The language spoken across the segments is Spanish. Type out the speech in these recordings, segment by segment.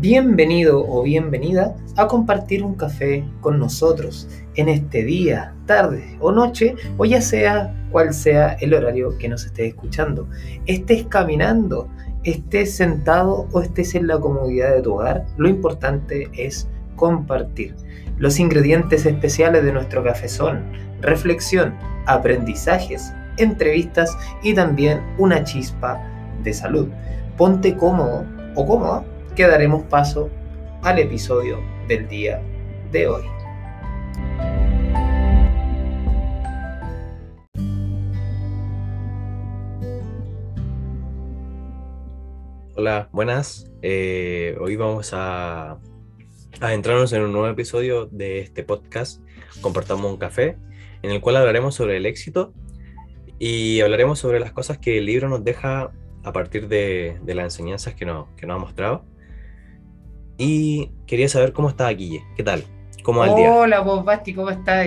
Bienvenido o bienvenida a compartir un café con nosotros en este día, tarde o noche, o ya sea cual sea el horario que nos estés escuchando. Estés caminando, estés sentado o estés en la comodidad de tu hogar, lo importante es compartir. Los ingredientes especiales de nuestro café son reflexión, aprendizajes, entrevistas y también una chispa de salud. Ponte cómodo o cómoda que daremos paso al episodio del día de hoy. Hola, buenas. Eh, hoy vamos a adentrarnos en un nuevo episodio de este podcast, Comportamos un café, en el cual hablaremos sobre el éxito y hablaremos sobre las cosas que el libro nos deja a partir de, las enseñanzas que nos, que nos ha mostrado. Y quería saber cómo está Guille. ¿Qué tal? ¿Cómo va el día? Hola, vos, Basti, ¿cómo estás?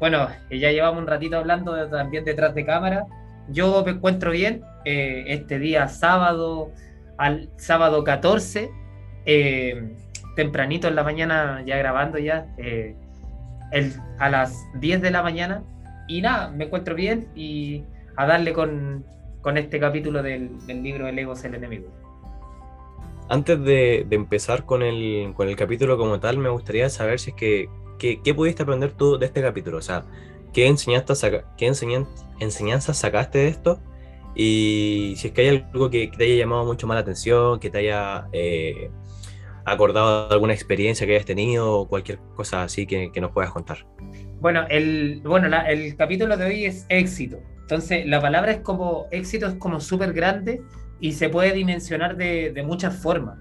Bueno, ya llevamos un ratito hablando también detrás de cámara. Yo me encuentro bien. Eh, este día sábado, al sábado 14, eh, tempranito en la mañana, ya grabando ya, eh, el, a las 10 de la mañana. Y nada, me encuentro bien y a darle con, con este capítulo del, del libro El ego es el enemigo. Antes de, empezar con el, con el, capítulo como tal, me gustaría saber si es que, ¿qué pudiste aprender tú de este capítulo? O sea, ¿qué, enseñanzas, qué enseñanzas sacaste de esto? Y si es que hay algo que, te haya llamado mucho más la atención, que te haya eh, acordado de alguna experiencia que hayas tenido o cualquier cosa así que, nos puedas contar. Bueno, el, bueno el capítulo de hoy es éxito. Entonces, la palabra es como éxito, es como súper grande y se puede dimensionar de, muchas formas.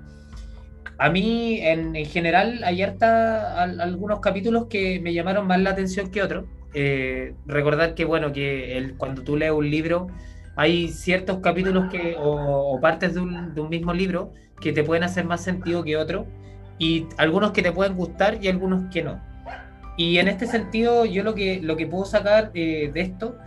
A mí, en, general, hay harta, algunos capítulos que me llamaron más la atención que otros. Eh, recordar que, bueno, que cuando tú lees un libro, hay ciertos capítulos que, o, partes de un, de un, mismo libro que te pueden hacer más sentido que otros, y algunos que te pueden gustar y algunos que no. Y en este sentido, yo lo que, lo que puedo sacar eh, de esto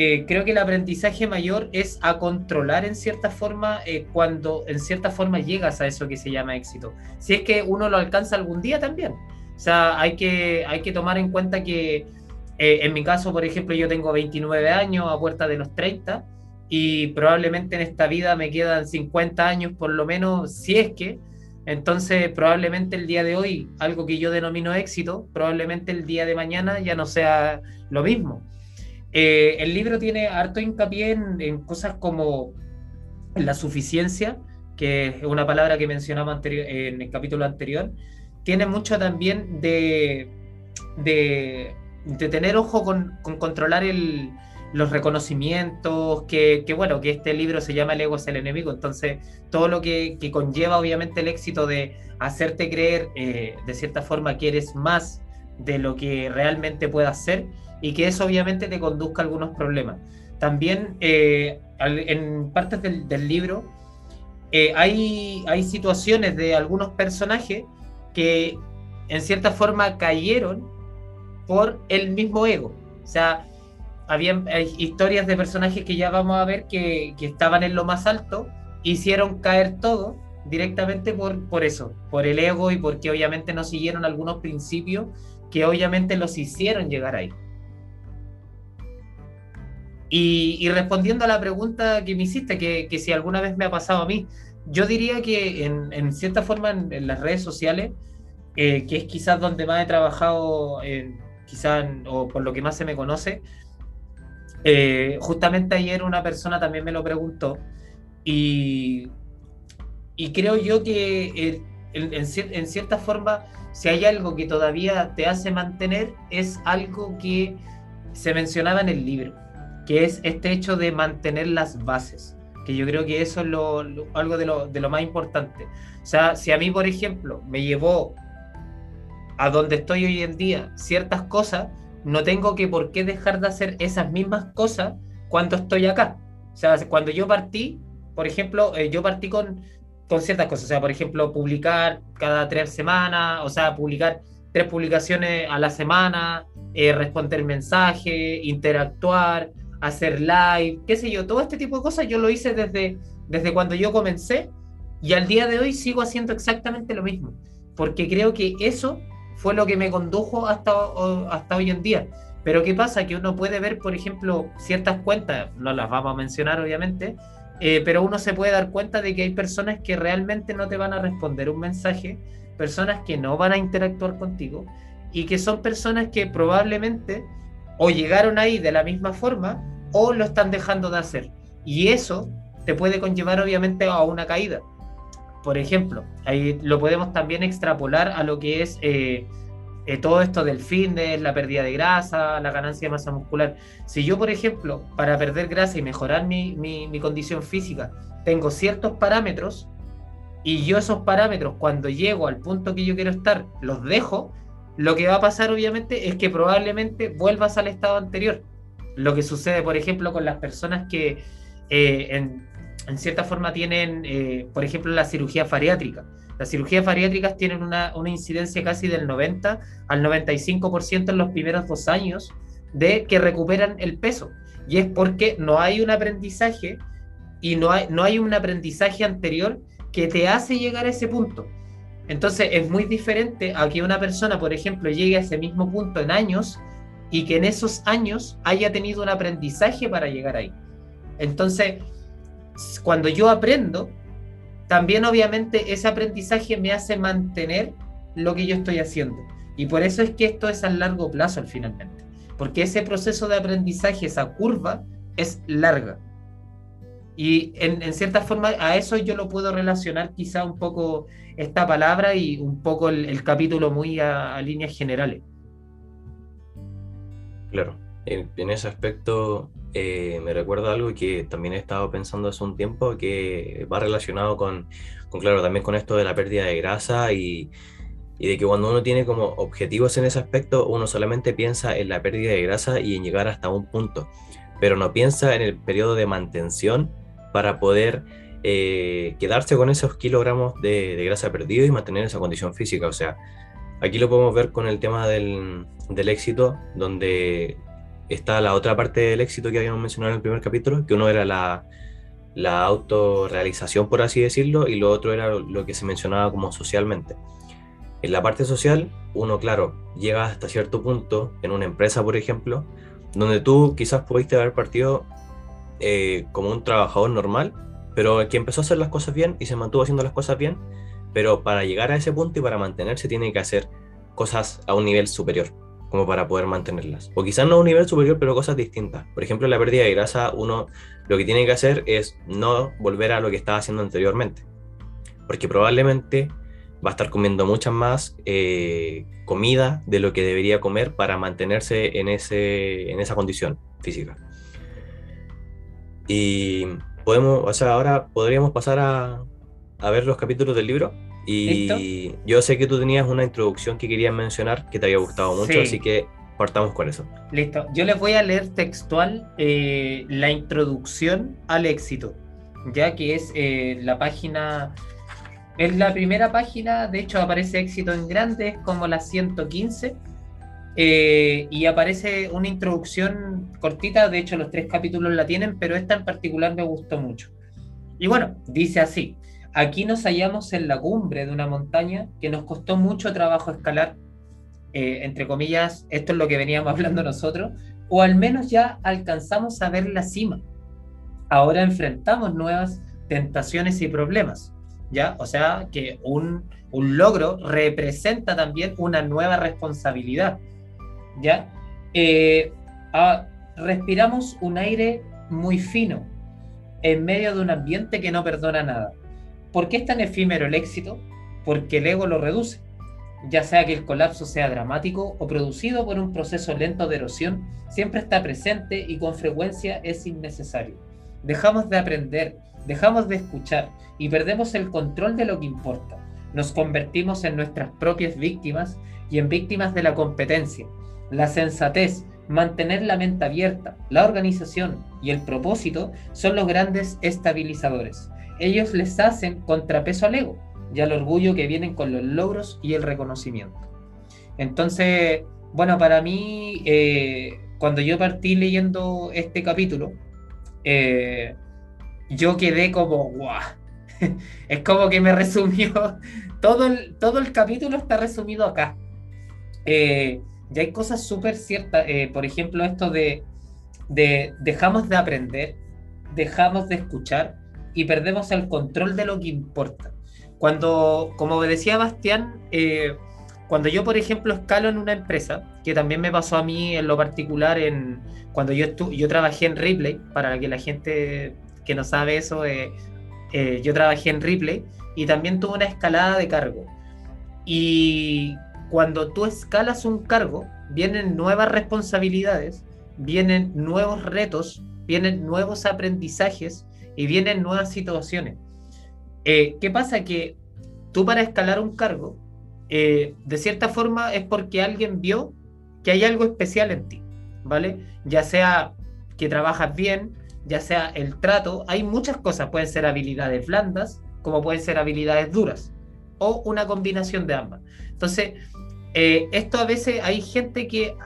eh, creo que el aprendizaje mayor es a controlar en cierta forma eh, cuando en cierta forma llegas a eso que se llama éxito. Si es que uno lo alcanza algún día también. O sea, hay que, hay que tomar en cuenta que eh, en mi caso, por ejemplo, yo tengo 29 años a puerta de los 30 y probablemente en esta vida me quedan 50 años por lo menos, si es que. Entonces, probablemente el día de hoy, algo que yo denomino éxito, probablemente el día de mañana ya no sea lo mismo. Eh, el libro tiene harto hincapié en, cosas como la suficiencia, que es una palabra que mencionamos en el capítulo anterior. Tiene mucho también de, de, tener ojo con, controlar los reconocimientos, que, bueno, que este libro se llama El ego es el enemigo, entonces todo lo que, conlleva obviamente el éxito de hacerte creer eh, de cierta forma que eres más de lo que realmente puedas ser y que eso obviamente te conduzca a algunos problemas. También eh, en partes del, libro eh, hay, hay situaciones de algunos personajes que en cierta forma cayeron por el mismo ego. O sea, había historias de personajes que ya vamos a ver que, que, estaban en lo más alto, hicieron caer todo directamente por, por eso, por el ego y porque obviamente no siguieron algunos principios que obviamente los hicieron llegar ahí. Y, respondiendo a la pregunta que me hiciste, que, si alguna vez me ha pasado a mí, yo diría que en, cierta forma en, las redes sociales, eh, que es quizás donde más he trabajado, quizás, o por lo que más se me conoce, eh, justamente ayer una persona también me lo preguntó y, y creo yo que en, cierta forma, si hay algo que todavía te hace mantener, es algo que se mencionaba en el libro que es este hecho de mantener las bases, que yo creo que eso es lo, algo de lo, de lo más importante. O sea, si a mí, por ejemplo, me llevó a donde estoy hoy en día ciertas cosas, no tengo que por qué dejar de hacer esas mismas cosas cuando estoy acá. O sea, cuando yo partí, por ejemplo, eh, yo partí con, con ciertas cosas. O sea, por ejemplo, publicar cada tres semanas, o sea, publicar tres publicaciones a la semana, eh, responder mensajes, interactuar, hacer live, qué sé yo, todo este tipo de cosas yo lo hice desde, desde cuando yo comencé Y al día de hoy sigo haciendo exactamente lo mismo, porque creo que eso fue lo que me condujo hasta, hasta hoy en día. Pero ¿qué pasa? Que uno puede ver, por ejemplo, ciertas cuentas, no las vamos a mencionar obviamente, eh, pero uno se puede dar cuenta de que hay personas que realmente no te van a responder un mensaje, personas que no van a interactuar contigo y que son personas que probablemente o llegaron ahí de la misma forma o lo están dejando de hacer. Y eso te puede conllevar obviamente a una caída. Por ejemplo, ahí lo podemos también extrapolar a lo que es eh, eh, todo esto del fitness, la pérdida de grasa, la ganancia de masa muscular. Si yo, por ejemplo, para perder grasa y mejorar mi, mi condición física, tengo ciertos parámetros y yo esos parámetros cuando llego al punto que yo quiero estar los dejo, lo que va a pasar obviamente es que probablemente vuelvas al estado anterior. Lo que sucede, por ejemplo, con las personas que eh, en, cierta forma tienen, eh, por ejemplo, la cirugía bariátrica. Las cirugías bariátricas tienen una, incidencia casi del 90 al 95% en los primeros dos años de que recuperan el peso. Y es porque no hay un aprendizaje y no hay, no hay un aprendizaje anterior que te hace llegar a ese punto. Entonces es muy diferente a que una persona, por ejemplo, llegue a ese mismo punto en años y que en esos años haya tenido un aprendizaje para llegar ahí. Entonces, cuando yo aprendo, también obviamente ese aprendizaje me hace mantener lo que yo estoy haciendo. Y por eso es que esto es a largo plazo finalmente. Porque ese proceso de aprendizaje, esa curva, es larga. Y en, cierta forma a eso yo lo puedo relacionar quizá un poco esta palabra y un poco el, capítulo muy a, líneas generales. Claro, en, ese aspecto eh, me recuerda algo que también he estado pensando hace un tiempo que va relacionado con, claro, también con esto de la pérdida de grasa y, de que cuando uno tiene como objetivos en ese aspecto, uno solamente piensa en la pérdida de grasa y en llegar hasta un punto, pero no piensa en el periodo de mantención para poder eh, quedarse con esos kilogramos de, grasa perdido y mantener esa condición física. O sea, aquí lo podemos ver con el tema del, éxito, donde está la otra parte del éxito que habíamos mencionado en el primer capítulo, que uno era la, la autorrealización, por así decirlo, y lo otro era lo que se mencionaba como socialmente. En la parte social, uno, claro, llega hasta cierto punto, en una empresa, por ejemplo, donde tú quizás pudiste haber partido eh, como un trabajador normal, pero que empezó a hacer las cosas bien y se mantuvo haciendo las cosas bien, pero para llegar a ese punto y para mantenerse tiene que hacer cosas a un nivel superior, como para poder mantenerlas. O quizás no a un nivel superior, pero cosas distintas. Por ejemplo, la pérdida de grasa, uno lo que tiene que hacer es no volver a lo que estaba haciendo anteriormente, porque probablemente va a estar comiendo mucha más eh, comida de lo que debería comer para mantenerse en, ese, en esa condición física. Y podemos, o sea, ahora podríamos pasar a, a ver los capítulos del libro. Y yo sé que tú tenías una introducción que querías mencionar que te había gustado mucho, así que partamos con eso. Listo. Yo les voy a leer textual eh, la introducción al éxito, ya que es eh, la página, es la primera página, de hecho aparece éxito en grande, es como la 115 eh, y aparece una introducción cortita, de hecho los tres capítulos la tienen, pero esta en particular me gustó mucho. Y bueno, dice así, aquí nos hallamos en la cumbre de una montaña que nos costó mucho trabajo escalar, eh, entre comillas, esto es lo que veníamos hablando nosotros, o al menos ya alcanzamos a ver la cima. Ahora enfrentamos nuevas tentaciones y problemas, ¿ya? O sea que un, un logro representa también una nueva responsabilidad ¿ya? Eh, ah, respiramos un aire muy fino en medio de un ambiente que no perdona nada. ¿Por qué es tan efímero el éxito? Porque el ego lo reduce, ya sea que el colapso sea dramático o producido por un proceso lento de erosión, siempre está presente y con frecuencia es innecesario. Dejamos de aprender, dejamos de escuchar y perdemos el control de lo que importa. Nos convertimos en nuestras propias víctimas y en víctimas de la competencia, la sensatez, mantener la mente abierta, la organización y el propósito son los grandes estabilizadores. Ellos les hacen contrapeso al ego y al orgullo que vienen con los logros y el reconocimiento. Entonces, bueno, para mí, eh, cuando yo partí leyendo este capítulo, eh, yo quedé como, guau, es como que me resumió, todo el, todo el capítulo está resumido acá. Eh, hay cosas súper ciertas, eh, por ejemplo, esto de, de dejamos de aprender, dejamos de escuchar y perdemos el control de lo que importa. Cuando, como decía Bastián, eh, cuando yo, por ejemplo, escalo en una empresa, que también me pasó a mí en lo particular, en, cuando yo, yo trabajé en Ripley, para que la gente que no sabe eso, eh, eh, yo trabajé en Ripley y también tuve una escalada de cargo. Y cuando tú escalas un cargo, vienen nuevas responsabilidades, vienen nuevos retos, vienen nuevos aprendizajes y vienen nuevas situaciones. Eh, ¿Qué pasa? Que tú para escalar un cargo, eh, de cierta forma es porque alguien vio que hay algo especial en ti, ¿vale? Ya sea que trabajas bien, ya sea el trato, hay muchas cosas, pueden ser habilidades blandas, como pueden ser habilidades duras, o una combinación de ambas. Entonces, eh, esto a veces hay gente que,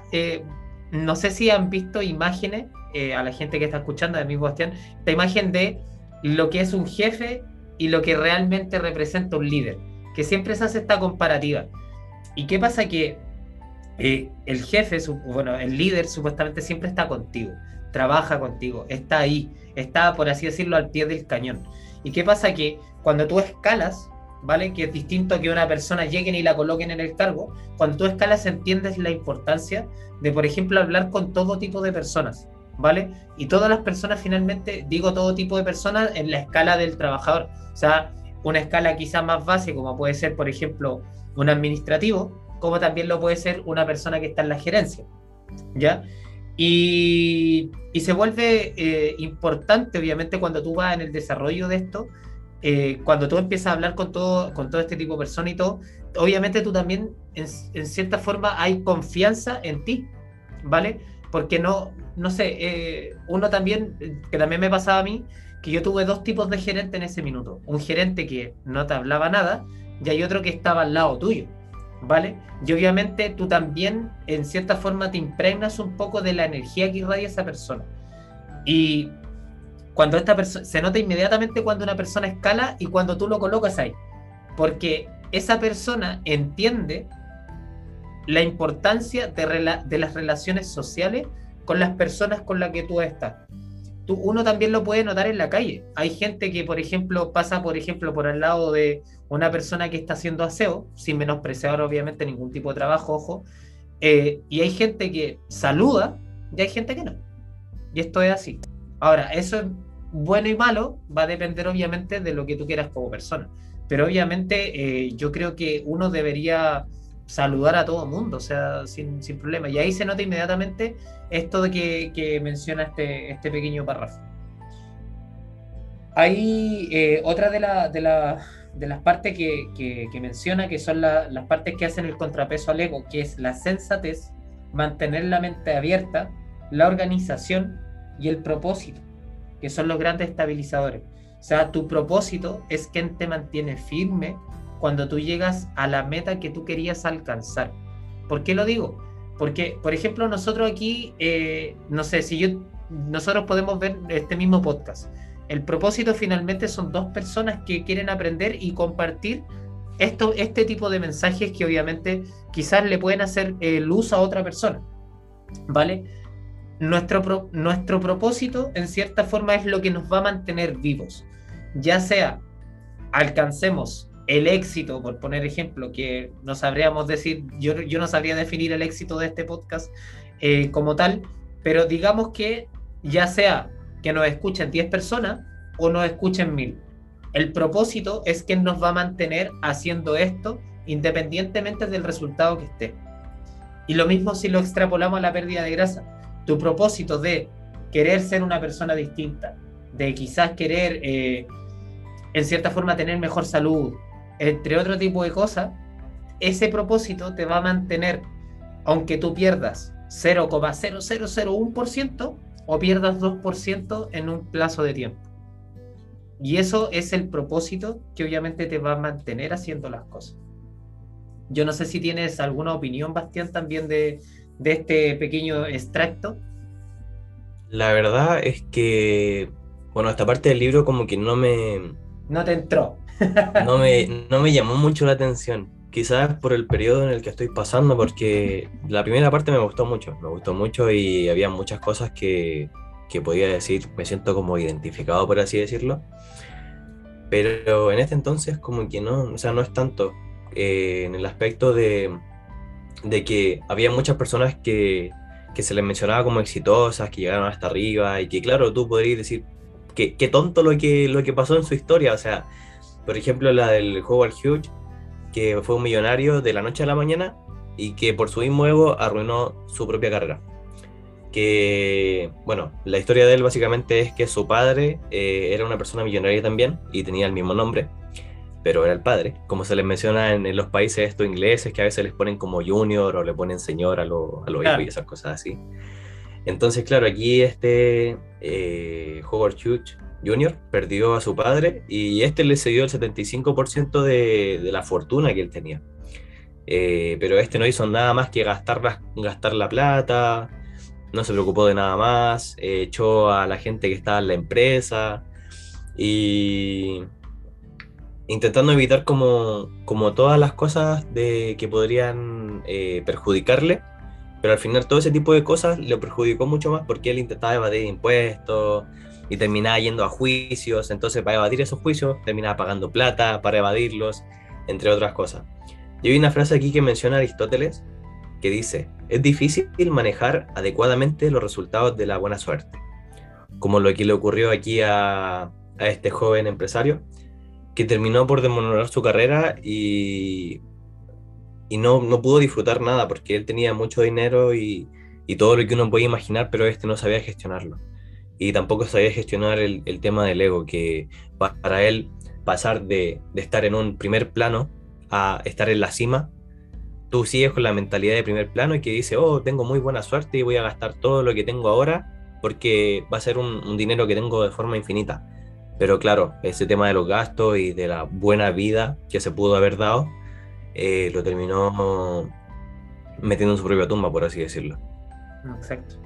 no sé si han visto imágenes eh, a la gente que está escuchando, de mi Bastián, esta imagen de lo que es un jefe y lo que realmente representa un líder, que siempre se hace esta comparativa. ¿Y qué pasa? Que eh, el jefe, bueno, el líder supuestamente siempre está contigo, trabaja contigo, está ahí, está, por así decirlo, al pie del cañón. ¿Y qué pasa? Que cuando tú escalas, ¿vale? Que es distinto que una persona lleguen y la coloquen en el cargo, cuando tú escalas entiendes la importancia de, por ejemplo, hablar con todo tipo de personas. ¿Vale? Y todas las personas finalmente, digo todo tipo de personas en la escala del trabajador, o sea, una escala quizá más básica, como puede ser, por ejemplo, un administrativo, como también lo puede ser una persona que está en la gerencia, ¿ya? Y, se vuelve eh, importante, obviamente, cuando tú vas en el desarrollo de esto, eh, cuando tú empiezas a hablar con todo, con todo este tipo de personas y todo, obviamente tú también, en, en cierta forma, hay confianza en ti, ¿vale? Porque no, no sé, eh, uno también, que también me pasaba a mí, que yo tuve dos tipos de gerente en ese minuto. Un gerente que no te hablaba nada y hay otro que estaba al lado tuyo, ¿vale? Y obviamente tú también, en cierta forma, te impregnas un poco de la energía que irradia esa persona. Y cuando esta persona, se nota inmediatamente cuando una persona escala y cuando tú lo colocas ahí. Porque esa persona entiende la importancia de, de las relaciones sociales con las personas con las que tú estás. Tú, uno también lo puede notar en la calle. Hay gente que, por ejemplo, pasa, por ejemplo, por al lado de una persona que está haciendo aseo, sin menospreciar obviamente ningún tipo de trabajo, ojo, eh, y hay gente que saluda y hay gente que no. Y esto es así. Ahora, eso es bueno y malo, va a depender obviamente de lo que tú quieras como persona. Pero obviamente eh, yo creo que uno debería saludar a todo mundo, o sea, sin, sin, problema. Y ahí se nota inmediatamente esto de que, que menciona este, este pequeño párrafo. Hay eh, otra de, la, de, la, de, las partes que, que, menciona, que son las partes que hacen el contrapeso al ego, que es la sensatez, mantener la mente abierta, la organización y el propósito, que son los grandes estabilizadores. O sea, tu propósito es quien te mantiene firme cuando tú llegas a la meta que tú querías alcanzar. ¿Por qué lo digo? Porque, por ejemplo, nosotros aquí, eh, no sé, si yo, nosotros podemos ver este mismo podcast. El propósito finalmente son dos personas que quieren aprender y compartir esto, este tipo de mensajes que obviamente quizás le pueden hacer eh, luz a otra persona. ¿Vale? Nuestro, nuestro propósito, en cierta forma, es lo que nos va a mantener vivos. Ya sea alcancemos el éxito, por poner ejemplo, que no sabríamos decir, yo, yo no sabría definir el éxito de este podcast eh, como tal, pero digamos que ya sea que nos escuchen 10 personas o nos escuchen 1000. El propósito es que nos va a mantener haciendo esto independientemente del resultado que esté. Y lo mismo si lo extrapolamos a la pérdida de grasa. Tu propósito de querer ser una persona distinta, de quizás querer, eh, en cierta forma, tener mejor salud, entre otro tipo de cosas, ese propósito te va a mantener, aunque tú pierdas 0,0001% o pierdas 2% en un plazo de tiempo. Y eso es el propósito que obviamente te va a mantener haciendo las cosas. Yo no sé si tienes alguna opinión, Bastián, también de, de este pequeño extracto. La verdad es que, bueno, esta parte del libro como que no me, no te entró. No, me, no me llamó mucho la atención. Quizás por el periodo en el que estoy pasando, porque la primera parte me gustó mucho, me gustó mucho y había muchas cosas que, que podía decir, me siento como identificado, por así decirlo. Pero en este entonces como que no, o sea, no es tanto eh, en el aspecto de, de que había muchas personas que, que, se les mencionaba como exitosas, que llegaron hasta arriba y que claro, tú podrías decir que, que tonto lo que, lo que pasó en su historia, o sea, por ejemplo la del Howard Hughes, que fue un millonario de la noche a la mañana y que por su mismo ego arruinó su propia carrera. Que, bueno, la historia de él básicamente es que su padre eh, era una persona millonaria también y tenía el mismo nombre, pero era el padre, como se les menciona en, los países estos ingleses, que a veces les ponen como junior o le ponen señor a los hijos y esas cosas así. Entonces, claro, aquí este eh, Howard Hughes Jr. perdió a su padre y este le cedió el 75% de, la fortuna que él tenía. Eh, pero este no hizo nada más que gastar la, plata, no se preocupó de nada más, echó a la gente que estaba en la empresa y intentando evitar como, como todas las cosas de, que podrían eh, perjudicarle, pero al final todo ese tipo de cosas le perjudicó mucho más porque él intentaba evadir impuestos y terminaba yendo a juicios, entonces para evadir esos juicios terminaba pagando plata para evadirlos, entre otras cosas. Y hay una frase aquí que menciona Aristóteles que dice, es difícil manejar adecuadamente los resultados de la buena suerte, como lo que le ocurrió aquí a, este joven empresario, que terminó por demorar su carrera y, y no, no, pudo disfrutar nada porque él tenía mucho dinero y, y, todo lo que uno puede imaginar, pero este no sabía gestionarlo. Y tampoco sabía gestionar el, el tema del ego, que para él pasar de, de estar en un primer plano a estar en la cima tú sigues con la mentalidad de primer plano y que dice, oh, tengo muy buena suerte y voy a gastar todo lo que tengo ahora porque va a ser un, dinero que tengo de forma infinita. Pero claro, ese tema de los gastos y de la buena vida que se pudo haber dado, eh, lo terminó metiendo en su propia tumba, por así decirlo. Exacto.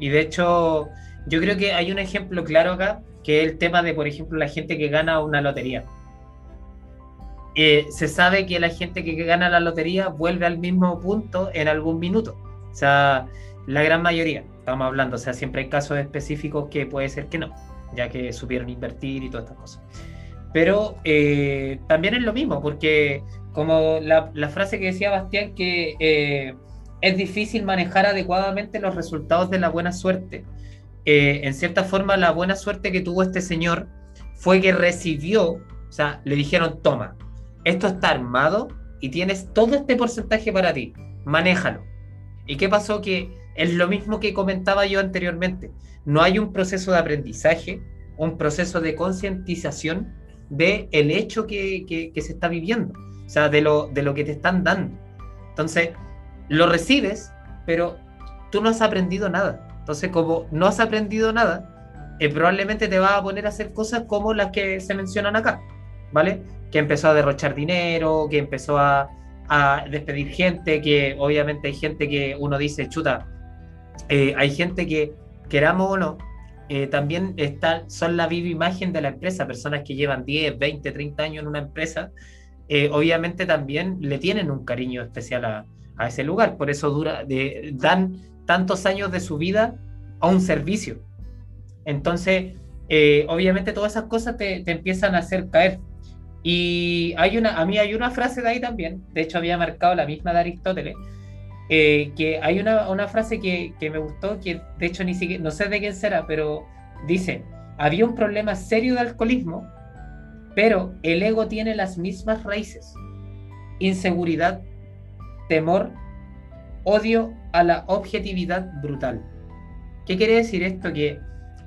Y de hecho, yo creo que hay un ejemplo claro acá, que es el tema de, por ejemplo, la gente que gana una lotería. Eh, se sabe que la gente que gana la lotería vuelve al mismo punto en algún minuto. O sea, la gran mayoría, estamos hablando, o sea, siempre hay casos específicos que puede ser que no, ya que supieron invertir y todas estas cosas. Pero eh, también es lo mismo, porque como la, frase que decía Bastián, que eh, es difícil manejar adecuadamente los resultados de la buena suerte. En cierta forma, la buena suerte que tuvo este señor fue que recibió, o sea, le dijeron, toma, esto está armado y tienes todo este porcentaje para ti, manéjalo. ¿Y qué pasó? Que es lo mismo que comentaba yo anteriormente, no hay un proceso de aprendizaje, un proceso de concientización de el hecho que, que, se está viviendo, o sea, de lo, de lo que te están dando. Entonces, lo recibes, pero tú no has aprendido nada. Entonces, como no has aprendido nada, eh, probablemente te va a poner a hacer cosas como las que se mencionan acá, ¿vale? que empezó a derrochar dinero, que empezó a, despedir gente, que obviamente hay gente que uno dice, chuta, eh, hay gente que, queramos o no, eh, también está, son la viva imagen de la empresa, personas que llevan 10, 20, 30 años en una empresa, obviamente también le tienen un cariño especial a, ese lugar, por eso dura, dan tantos años de su vida a un servicio. Entonces, obviamente todas esas cosas te, te empiezan a hacer caer. Y hay una, a mí hay una frase de ahí también, de hecho había marcado la misma de Aristóteles, eh, que hay una, una frase que, que, me gustó, que de hecho ni siquiera, no sé de quién será, pero dice, había un problema serio de alcoholismo, pero el ego tiene las mismas raíces, inseguridad, temor, odio a la objetividad brutal. ¿Qué quiere decir esto? Que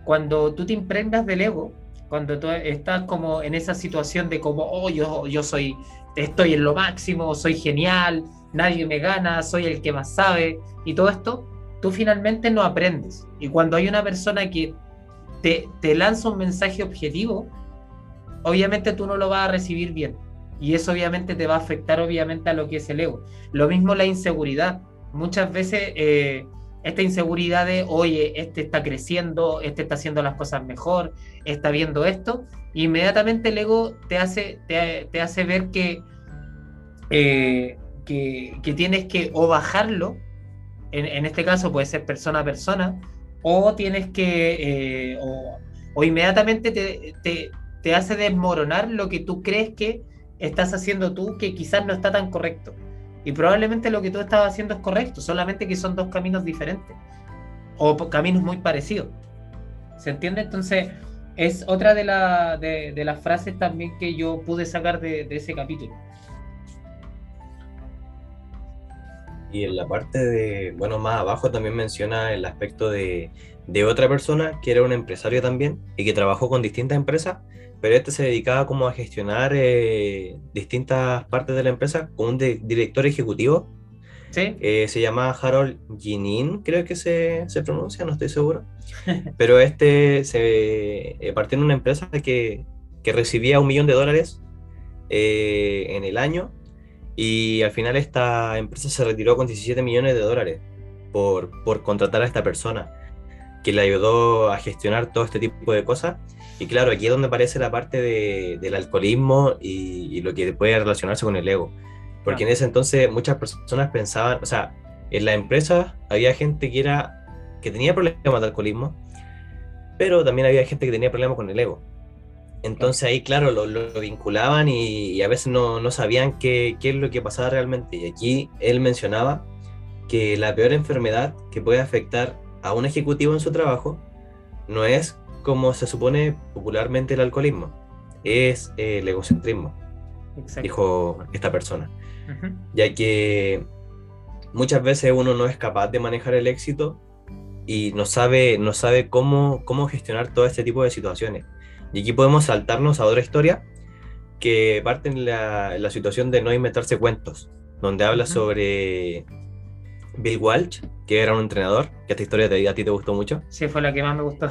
cuando tú te impregnas del ego, cuando tú estás como en esa situación de como, oh, yo, yo soy, estoy en lo máximo, soy genial, nadie me gana, soy el que más sabe, y todo esto, tú finalmente no aprendes. Y cuando hay una persona que te, te lanza un mensaje objetivo, obviamente tú no lo vas a recibir bien. Y eso obviamente te va a afectar obviamente a lo que es el ego. Lo mismo la inseguridad. Muchas veces eh, esta inseguridad de, oye, este está creciendo, este está haciendo las cosas mejor, está viendo esto, inmediatamente el ego te hace, te, hace ver que, eh, que, que, tienes que o bajarlo, en, en, este caso puede ser persona a persona, o tienes que, eh, o, o, inmediatamente te, te, te hace desmoronar lo que tú crees que estás haciendo tú, que quizás no está tan correcto. Y probablemente lo que tú estás haciendo es correcto, solamente que son dos caminos diferentes o caminos muy parecidos. ¿Se entiende? Entonces, es otra de, la, de, las frases también que yo pude sacar de, ese capítulo. Y en la parte de, bueno, más abajo también menciona el aspecto de, de otra persona que era un empresario también y que trabajó con distintas empresas pero este se dedicaba como a gestionar eh, distintas partes de la empresa con un director ejecutivo. ¿Sí? Eh, se llama Harold Ginin, creo que se, se, pronuncia, no estoy seguro. Pero este se eh, partió en una empresa que, que recibía un millón de dólares en el año y al final esta empresa se retiró con 17 millones de dólares por, por contratar a esta persona que le ayudó a gestionar todo este tipo de cosas. Y claro, aquí es donde aparece la parte de, del alcoholismo y, lo que puede relacionarse con el ego. Porque en ese entonces muchas personas pensaban, o sea, en la empresa había gente que era que tenía problemas de alcoholismo, pero también había gente que tenía problemas con el ego. Entonces ahí, claro, lo, lo vinculaban y, y, a veces no, no sabían qué, qué, es lo que pasaba realmente. Y aquí él mencionaba que la peor enfermedad que puede afectar a un ejecutivo en su trabajo no es como se supone popularmente el alcoholismo, es el egocentrismo, dijo esta persona. Ya que muchas veces uno no es capaz de manejar el éxito y no sabe, no sabe cómo, cómo gestionar todo este tipo de situaciones. Y aquí podemos saltarnos a otra historia que parte en la, la situación de no inventarse cuentos, donde habla sobre Bill Walsh, que era un entrenador, que esta historia a ti te gustó mucho. Sí, fue la que más me gustó.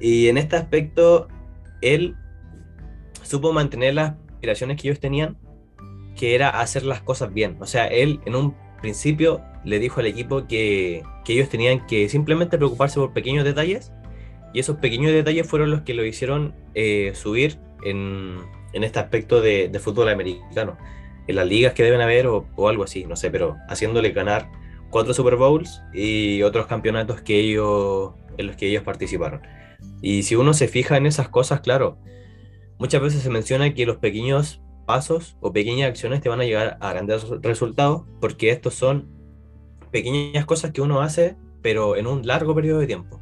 Y en este aspecto, él supo mantener las aspiraciones que ellos tenían, que era hacer las cosas bien. O sea, él en un principio le dijo al equipo que, que ellos tenían que simplemente preocuparse por pequeños detalles, y esos pequeños detalles fueron los que lo hicieron eh, subir en, en, este aspecto de, de, fútbol americano, en las ligas que deben haber o, o algo así, no sé, pero haciéndole ganar cuatro Super Bowls y otros campeonatos que ellos, en los que ellos participaron. Y si uno se fija en esas cosas, claro, muchas veces se menciona que los pequeños pasos o pequeñas acciones te van a llegar a grandes resultados, porque estos son pequeñas cosas que uno hace, pero en un largo periodo de tiempo.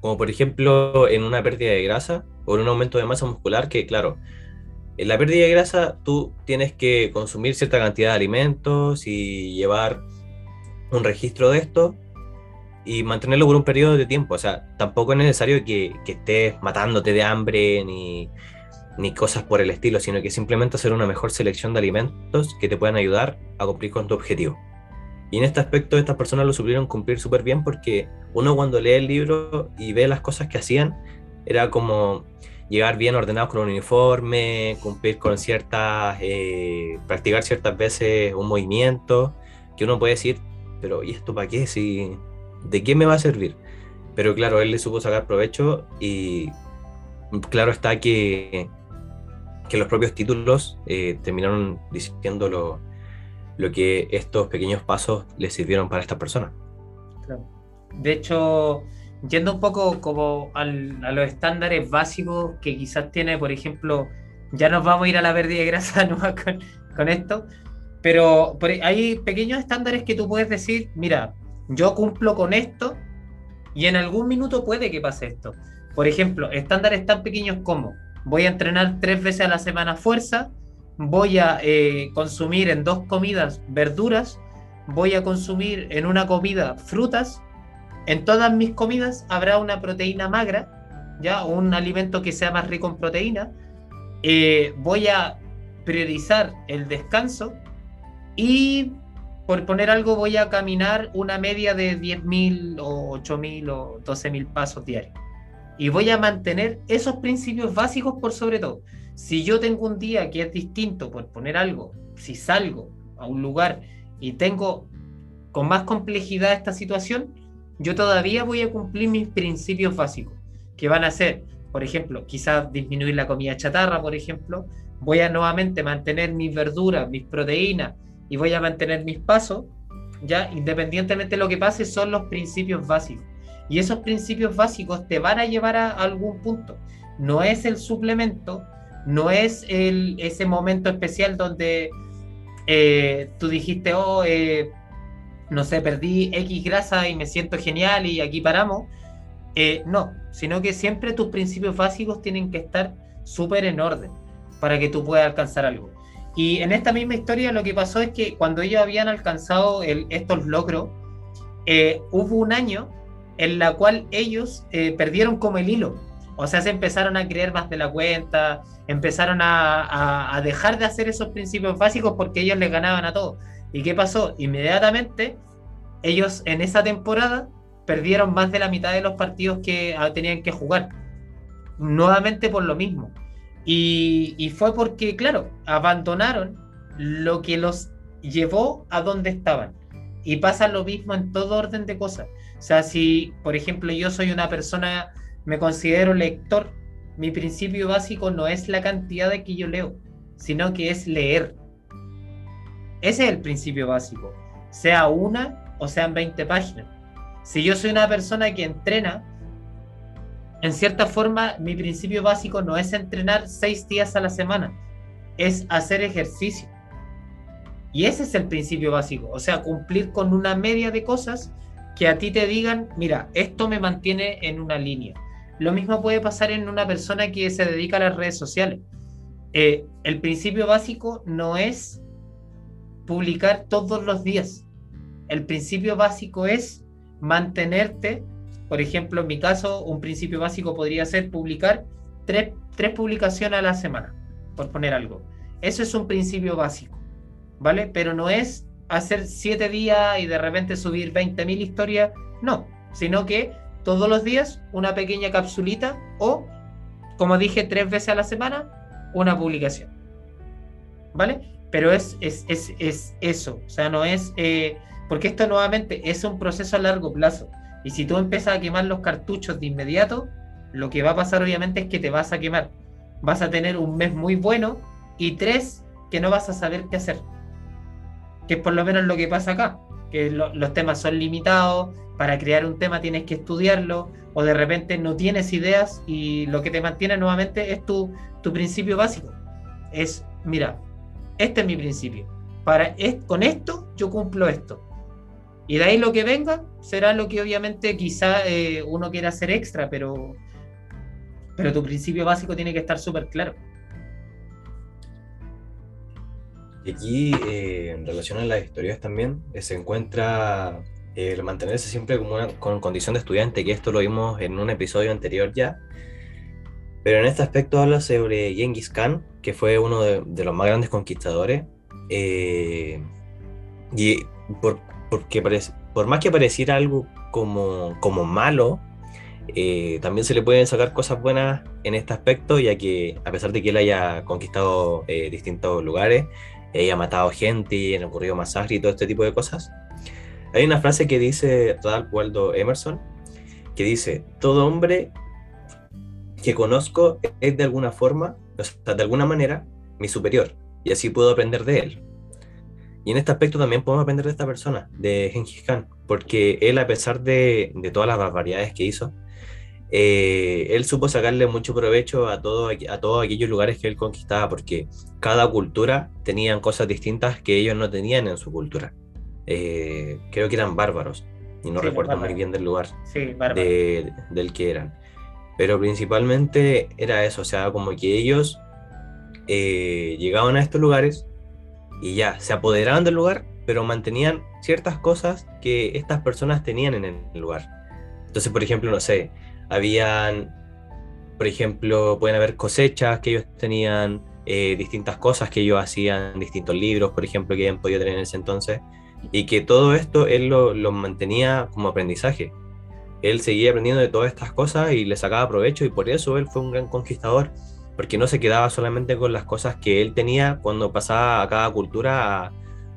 Como por ejemplo en una pérdida de grasa o en un aumento de masa muscular, que claro, en la pérdida de grasa tú tienes que consumir cierta cantidad de alimentos y llevar un registro de esto y mantenerlo por un periodo de tiempo. O sea, tampoco es necesario que, que estés matándote de hambre ni, ni, cosas por el estilo, sino que simplemente hacer una mejor selección de alimentos que te puedan ayudar a cumplir con tu objetivo. Y en este aspecto estas personas lo supieron cumplir súper bien porque uno cuando lee el libro y ve las cosas que hacían, era como llegar bien ordenados con un uniforme, cumplir con ciertas, eh, practicar ciertas veces un movimiento, que uno puede decir, pero ¿y esto para qué? Si ¿de qué me va a servir? Pero claro, él le supo sacar provecho y claro está que, que los propios títulos eh, terminaron diciendo lo, que estos pequeños pasos le sirvieron para esta persona. De hecho, yendo un poco como a los estándares básicos que quizás tiene, por ejemplo, ya nos vamos a ir a la pérdida de grasa con esto, pero hay pequeños estándares que tú puedes decir, mira, yo cumplo con esto y en algún minuto puede que pase esto. Por ejemplo, estándares tan pequeños como voy a entrenar tres veces a la semana fuerza, voy a eh, consumir en dos comidas verduras, voy a consumir en una comida frutas, en todas mis comidas habrá una proteína magra, ya un alimento que sea más rico en proteína, eh, voy a priorizar el descanso y por poner algo, voy a caminar una media de 10.000 o 8.000 o 12.000 pasos diarios. Y voy a mantener esos principios básicos por sobre todo. Si yo tengo un día que es distinto, por poner algo, si salgo a un lugar y tengo con más complejidad esta situación, yo todavía voy a cumplir mis principios básicos, que van a ser por ejemplo, quizás disminuir la comida chatarra, por ejemplo, voy a nuevamente mantener mis verduras, mis proteínas y voy a mantener mis pasos, ya independientemente de lo que pase, son los principios básicos. Y esos principios básicos te van a llevar a algún punto. No es el suplemento, no es el, ese momento especial donde eh, tú dijiste, oh, eh, no sé, perdí X grasa y me siento genial y aquí paramos. Eh, no, sino que siempre tus principios básicos tienen que estar súper en orden para que tú puedas alcanzar algo. Y en esta misma historia lo que pasó es que cuando ellos habían alcanzado estos logros, hubo un año en la cual ellos perdieron como el hilo. O sea, se empezaron a creer más de la cuenta, empezaron a, dejar de hacer esos principios básicos porque ellos les ganaban a todos. ¿Y qué pasó? Inmediatamente, ellos en esa temporada perdieron más de la mitad de los partidos que ah, tenían que jugar. Nuevamente por lo mismo. Y, fue porque, claro, abandonaron lo que los llevó a donde estaban. Y pasa lo mismo en todo orden de cosas. O sea, si, por ejemplo, yo soy una persona, me considero lector mi principio básico no es la cantidad de que yo leo, sino que es leer. Ese es el principio básico, sea una o sean 20 páginas. Si yo soy una persona que entrena, en cierta forma mi principio básico no es entrenar seis días a la semana, es hacer ejercicio. Y ese es el principio básico, o sea, cumplir con una media de cosas que a ti te digan, mira, esto me mantiene en una línea. Lo mismo puede pasar en una persona que se dedica a las redes sociales. Eh, el principio básico no es publicar todos los días. El principio básico es mantenerte, por ejemplo, en mi caso, un principio básico podría ser publicar tres, tres publicaciones a la semana, por poner algo. Eso es un principio básico, ¿vale? Pero no es hacer siete días y de repente subir 20.000 historias, no, sino que todos los días una pequeña capsulita o, como dije, tres veces a la semana, una publicación. ¿Vale? Pero es, es, eso, o sea, no es, eh, porque esto nuevamente es un proceso a largo plazo. Y si tú empiezas a quemar los cartuchos de inmediato, lo que va a pasar obviamente es que te vas a quemar. Vas a tener un mes muy bueno y tres que no vas a saber qué hacer. Que es por lo menos lo que pasa acá, que los temas son limitados, para crear un tema tienes que estudiarlo o de repente no tienes ideas y lo que te mantiene nuevamente es tu, tu principio básico. Es, mira, este es mi principio. Para, con esto yo cumplo esto. Y de ahí lo que venga será lo que obviamente quizá eh, uno quiera hacer extra, pero, pero tu principio básico tiene que estar súper claro. Y aquí, eh, en relación a las historias también, eh, se encuentra el mantenerse siempre como una con condición de estudiante, que esto lo vimos en un episodio anterior ya. Pero en este aspecto habla sobre Genghis Khan, que fue uno de, los más grandes conquistadores. Y por, porque por más que pareciera algo como, como malo, eh, también se le pueden sacar cosas buenas en este aspecto, ya que a pesar de que él haya conquistado eh, distintos lugares, haya matado gente y han ocurrido masacres y todo este tipo de cosas, hay una frase que dice Ralph Waldo Emerson, que dice, todo hombre que conozco es de alguna forma, o sea, de alguna manera, mi superior, y así puedo aprender de él. Y en este aspecto también podemos aprender de esta persona, de Genghis Khan, porque él, a pesar de, todas las barbaridades que hizo, eh, él supo sacarle mucho provecho a, todo, a todos aquellos lugares que él conquistaba, porque cada cultura tenían cosas distintas que ellos no tenían en su cultura. Eh, creo que eran bárbaros, y no recuerdo muy bien del lugar del que eran. Pero principalmente era eso, o sea, como que ellos eh, llegaban a estos lugares y ya, se apoderaban del lugar, pero mantenían ciertas cosas que estas personas tenían en el lugar. Entonces, por ejemplo, no sé, habían, por ejemplo, pueden haber cosechas que ellos tenían, eh, distintas cosas que ellos hacían, distintos libros, por ejemplo, que habían podido tener en ese entonces y que todo esto él lo, mantenía como aprendizaje. Él seguía aprendiendo de todas estas cosas y le sacaba provecho y por eso él fue un gran conquistador, porque no se quedaba solamente con las cosas que él tenía cuando pasaba a cada cultura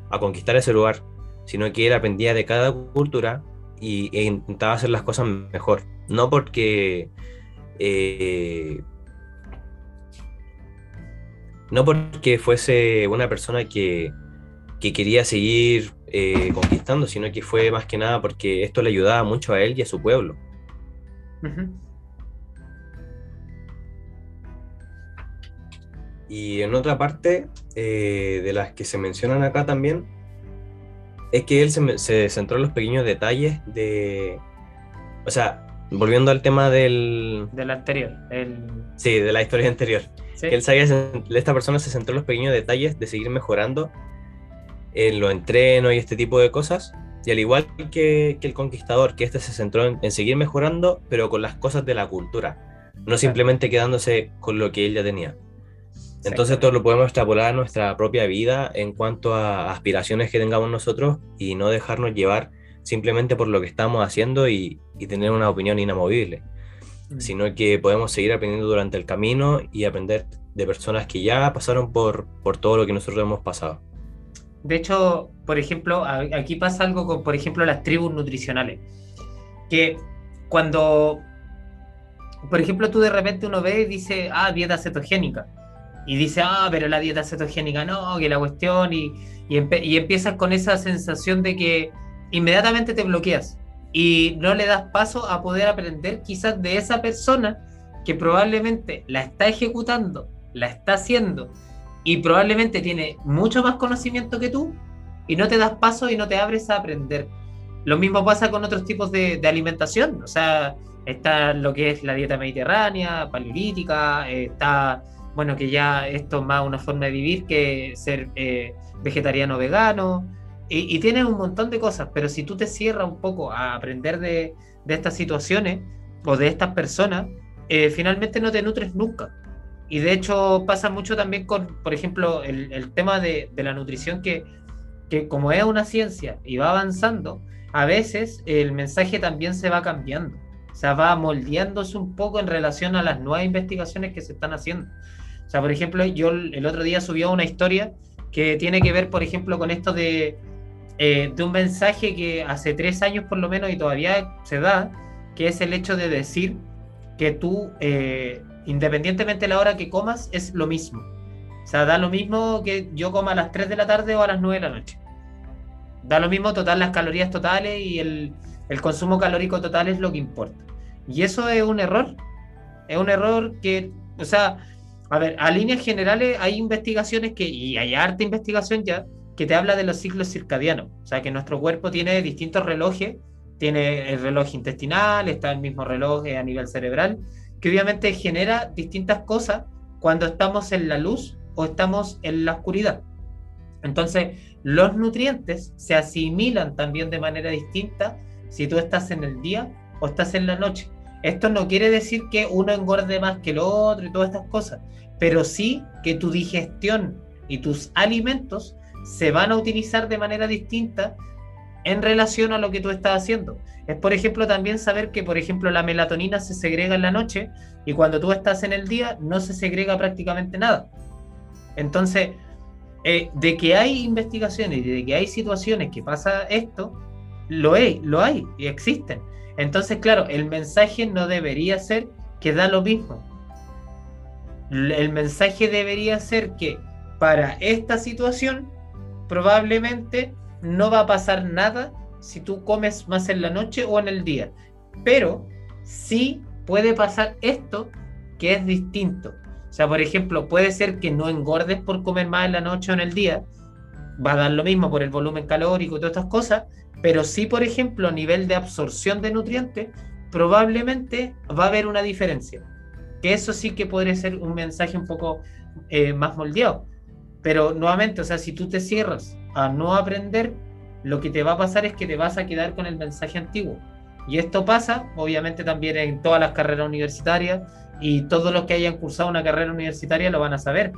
a, conquistar ese lugar, sino que él aprendía de cada cultura y, e intentaba hacer las cosas mejor. No porque eh, no porque fuese una persona que, quería seguir eh, conquistando, sino que fue más que nada porque esto le ayudaba mucho a él y a su pueblo. Y en otra parte eh, de las que se mencionan acá también, es que él se, centró en los pequeños detalles de... O sea, volviendo al tema del... Del anterior. Sí, de la historia anterior. Que él sabía, esta persona se centró en los pequeños detalles de seguir mejorando en los entrenos y este tipo de cosas. Y al igual que, el conquistador, que este se centró en, seguir mejorando, pero con las cosas de la cultura, no simplemente quedándose con lo que él ya tenía. Entonces esto lo podemos extrapolar a nuestra propia vida en cuanto a aspiraciones que tengamos nosotros y no dejarnos llevar simplemente por lo que estamos haciendo y, tener una opinión inamovible, mm. sino que podemos seguir aprendiendo durante el camino y aprender de personas que ya pasaron por, por todo lo que nosotros hemos pasado. De hecho, por ejemplo, aquí pasa algo con, por ejemplo, las tribus nutricionales, que cuando, por ejemplo, tú de repente uno ve y dice, ah, dieta cetogénica, y dice, ah, pero la dieta cetogénica no, que la cuestión, y, y, empiezas con esa sensación de que inmediatamente te bloqueas y no le das paso a poder aprender quizás de esa persona que probablemente la está ejecutando, la está haciendo y probablemente tiene mucho más conocimiento que tú y no te das paso y no te abres a aprender. Lo mismo pasa con otros tipos de, de alimentación, o sea, está lo que es la dieta mediterránea, paleolítica, está bueno, que ya esto es más una forma de vivir que ser eh, vegetariano vegano, y, y, tienes un montón de cosas, pero si tú te cierras un poco a aprender de, estas situaciones o de estas personas, eh, finalmente no te nutres nunca. Y de hecho pasa mucho también con, por ejemplo, el, tema de, la nutrición que, que como es una ciencia y va avanzando, a veces el mensaje también se va cambiando, o sea, va moldeándose un poco en relación a las nuevas investigaciones que se están haciendo. O sea, por ejemplo, yo el otro día subió una historia que tiene que ver, por ejemplo, con esto de, eh, de un mensaje que hace tres años por lo menos y todavía se da, que es el hecho de decir que tú, eh, independientemente de la hora que comas, es lo mismo. O sea, da lo mismo que yo coma a las 3 de la tarde o a las 9 de la noche. Da lo mismo total las calorías totales y el, el consumo calórico total es lo que importa. Y eso es un error. Es un error que, o sea, a ver, a líneas generales hay investigaciones que, y hay harta investigación ya, que te habla de los ciclos circadianos. O sea, que nuestro cuerpo tiene distintos relojes. Tiene el reloj intestinal, está el mismo reloj a nivel cerebral, que obviamente genera distintas cosas cuando estamos en la luz o estamos en la oscuridad. Entonces, los nutrientes se asimilan también de manera distinta si tú estás en el día o estás en la noche. Esto no quiere decir que uno engorde más que el otro y todas estas cosas, pero sí que tu digestión y tus alimentos se van a utilizar de manera distinta en relación a lo que tú estás haciendo. Es, por ejemplo, también saber que, por ejemplo, la melatonina se segrega en la noche y cuando tú estás en el día no se segrega prácticamente nada. Entonces, eh, de que hay investigaciones y de que hay situaciones que pasa esto, lo hay, lo hay y existen. Entonces, claro, el mensaje no debería ser que da lo mismo. El mensaje debería ser que para esta situación probablemente no va a pasar nada si tú comes más en la noche o en el día. Pero sí puede pasar esto que es distinto. O sea, por ejemplo, puede ser que no engordes por comer más en la noche o en el día. Va a dar lo mismo por el volumen calórico y todas estas cosas, pero sí, por ejemplo, a nivel de absorción de nutrientes, probablemente va a haber una diferencia. Que eso sí que podría ser un mensaje un poco eh, más moldeado. Pero nuevamente, o sea, si tú te cierras a no aprender, lo que te va a pasar es que te vas a quedar con el mensaje antiguo. Y esto pasa, obviamente, también en todas las carreras universitarias y todos los que hayan cursado una carrera universitaria lo van a saber,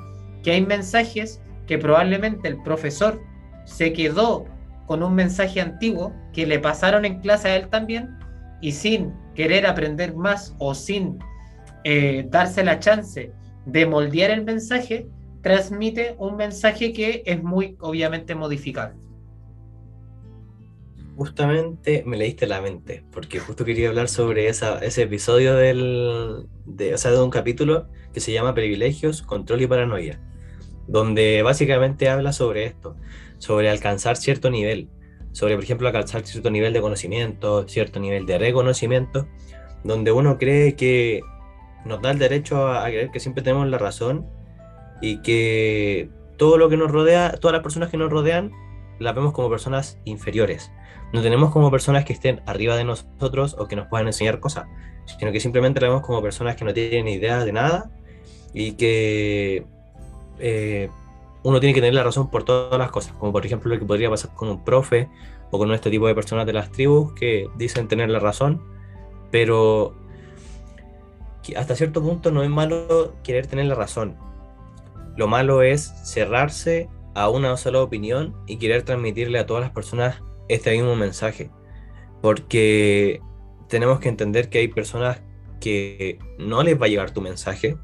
que hay mensajes que probablemente el profesor se quedó con un mensaje antiguo que le pasaron en clase a él también y sin querer aprender más o sin eh, darse la chance de moldear el mensaje, transmite un mensaje que es muy obviamente modificable. Justamente me leíste la mente, porque justo quería hablar sobre ese episodio del, de, o sea, de un capítulo que se llama Privilegios, Control y Paranoia, donde básicamente habla sobre esto, sobre alcanzar cierto nivel, sobre, por ejemplo, alcanzar cierto nivel de conocimiento, cierto nivel de reconocimiento, donde uno cree que nos da el derecho a, creer que siempre tenemos la razón y que todo lo que nos rodea, todas las personas que nos rodean, las vemos como personas inferiores. No tenemos como personas que estén arriba de nosotros o que nos puedan enseñar cosas, sino que simplemente la vemos como personas que no tienen idea de nada y que eh, uno tiene que tener la razón por todas las cosas, como por ejemplo lo que podría pasar con un profe o con este tipo de personas de las tribus que dicen tener la razón, pero hasta cierto punto no es malo querer tener la razón. Lo malo es cerrarse a una sola opinión y querer transmitirle a todas las personas este mismo mensaje, porque tenemos que entender que hay personas que no les va a llegar tu mensaje,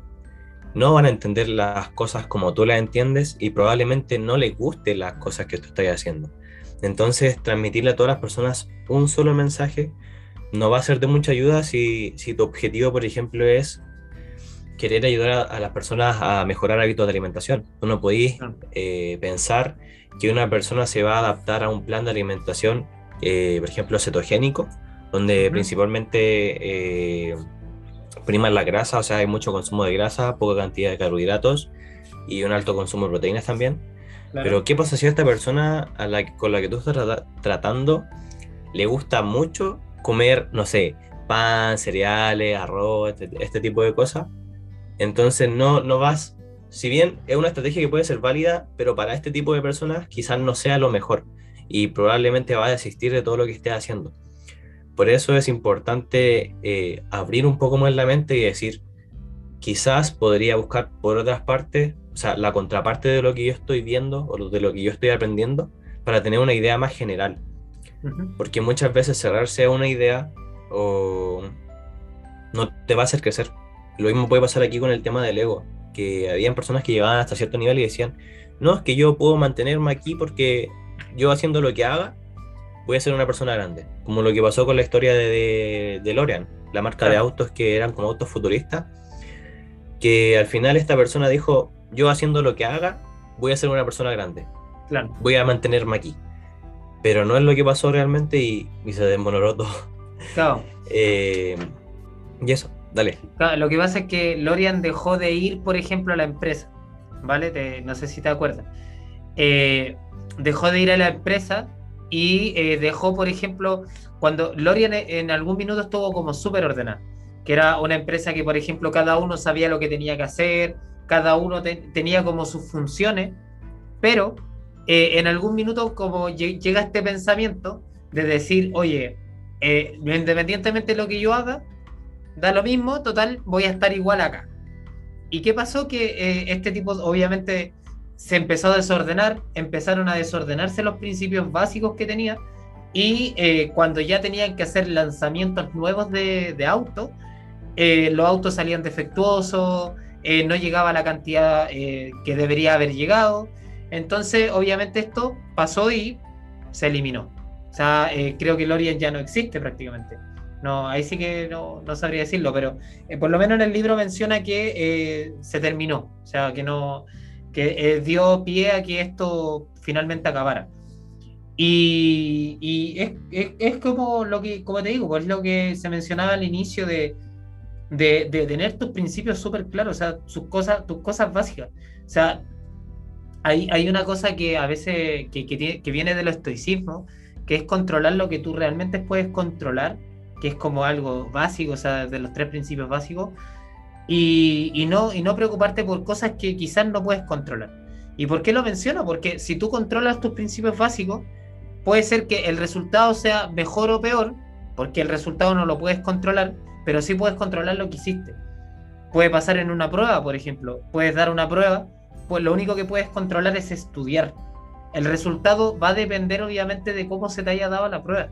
no van a entender las cosas como tú las entiendes y probablemente no les guste las cosas que tú estás haciendo. Entonces, transmitirle a todas las personas un solo mensaje no va a ser de mucha ayuda si, si tu objetivo, por ejemplo, es querer ayudar a, las personas a mejorar hábitos de alimentación. Tú no podéis eh, pensar que una persona se va a adaptar a un plan de alimentación, eh, por ejemplo, cetogénico, donde principalmente eh, prima la grasa, o sea, hay mucho consumo de grasa, poca cantidad de carbohidratos y un alto consumo de proteínas también. Pero ¿qué pasa si a esta persona a la, con la que tú estás tratando le gusta mucho comer, no sé, pan, cereales, arroz, este, este tipo de cosas? Entonces no, no vas si bien es una estrategia que puede ser válida, pero para este tipo de personas quizás no sea lo mejor y probablemente va a desistir de todo lo que esté haciendo. Por eso es importante eh, abrir un poco más la mente y decir, quizás podría buscar por otras partes, o sea, la contraparte de lo que yo estoy viendo o de lo que yo estoy aprendiendo para tener una idea más general. Porque muchas veces cerrarse a una idea o no te va a hacer crecer. Lo mismo puede pasar aquí con el tema del ego que habían personas que llegaban hasta cierto nivel y decían, no, es que yo puedo mantenerme aquí porque yo haciendo lo que haga voy a ser una persona grande. Como lo que pasó con la historia de, de, Lorean, la marca de autos que eran como autos futuristas, que al final esta persona dijo, yo haciendo lo que haga voy a ser una persona grande. Claro. Voy a mantenerme aquí. Pero no es lo que pasó realmente y, se desmonoró todo. Claro. Eh, y eso. Dale. lo que pasa es que Lorian dejó de ir, por ejemplo, a la empresa, ¿vale? no sé si te acuerdas. Eh, dejó de ir a la empresa y eh, dejó, por ejemplo, cuando Lorian en algún minuto estuvo como súper ordenada, que era una empresa que, por ejemplo, cada uno sabía lo que tenía que hacer, cada uno tenía como sus funciones, pero eh, en algún minuto como llega este pensamiento de decir, oye, independientemente de lo que yo haga, da lo mismo, total, voy a estar igual acá. ¿Y qué pasó? Que eh, este tipo obviamente se empezó a desordenar, empezaron a desordenarse los principios básicos que tenía y eh, cuando ya tenían que hacer lanzamientos nuevos de, de autos, eh, los autos salían defectuosos, no llegaba la cantidad que debería haber llegado. Entonces, obviamente esto pasó y se eliminó. O sea, creo que Lorien ya no existe prácticamente. No, ahí sí que no, sabría decirlo, pero eh, por lo menos en el libro menciona que eh, se terminó, o sea, que no, que eh, dio pie a que esto finalmente acabara. Y, es, como lo que, como te digo, pues lo que se mencionaba al inicio de, de, tener tus principios súper claros, o sea, sus cosas, tus cosas básicas. O sea, hay, hay una cosa que a veces que, que viene del estoicismo, que es controlar lo que tú realmente puedes controlar que es como algo básico, o sea, de los tres principios básicos, y, no, no preocuparte por cosas que quizás no puedes controlar. ¿Y por qué lo menciono? Porque si tú controlas tus principios básicos, puede ser que el resultado sea mejor o peor, porque el resultado no lo puedes controlar, pero sí puedes controlar lo que hiciste. Puede pasar en una prueba, por ejemplo, puedes dar una prueba, pues lo único que puedes controlar es estudiar. El resultado va a depender obviamente de cómo se te haya dado la prueba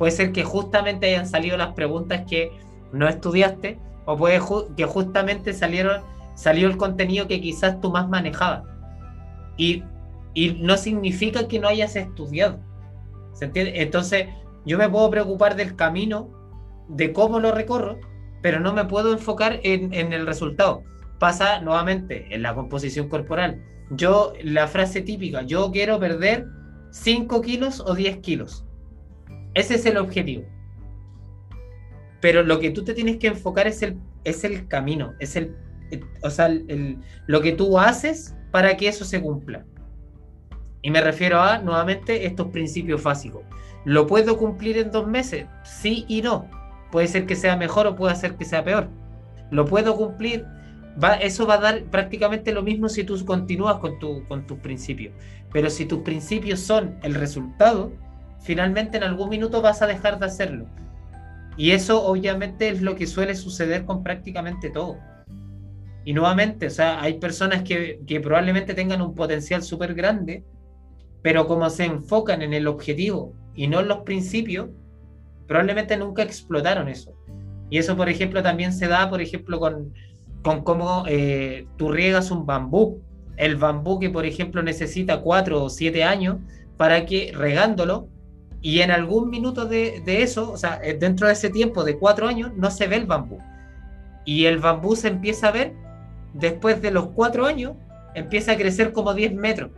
puede ser que justamente hayan salido las preguntas que no estudiaste o puede que justamente salieron, salió el contenido que quizás tú más manejabas. Y, y no significa que no hayas estudiado. ¿Se entiende? Entonces, yo me puedo preocupar del camino, de cómo lo recorro, pero no me puedo enfocar en, en el resultado. Pasa nuevamente en la composición corporal. Yo, la frase típica, yo quiero perder 5 kilos o 10 kilos. Ese es el objetivo. Pero lo que tú te tienes que enfocar es el, es el camino, es el, o sea, el, lo que tú haces para que eso se cumpla. Y me refiero a, nuevamente, estos principios básicos. ¿Lo puedo cumplir en dos meses? Sí y no. Puede ser que sea mejor o puede ser que sea peor. ¿Lo puedo cumplir? Va, eso va a dar prácticamente lo mismo si tú continúas con, tu, con tus principios. Pero si tus principios son el resultado, finalmente en algún minuto vas a dejar de hacerlo. Y eso obviamente es lo que suele suceder con prácticamente todo. Y nuevamente, o sea, hay personas que, que probablemente tengan un potencial súper grande, pero como se enfocan en el objetivo y no en los principios, probablemente nunca explotaron eso. Y eso, por ejemplo, también se da, por ejemplo, con, con cómo eh, tú riegas un bambú. El bambú que, por ejemplo, necesita cuatro o siete años para que regándolo y en algún minuto de, de, eso, o sea, eh, dentro de ese tiempo de cuatro años, no se ve el bambú. Y el bambú se empieza a ver después de los cuatro años, empieza a crecer como 10 metros.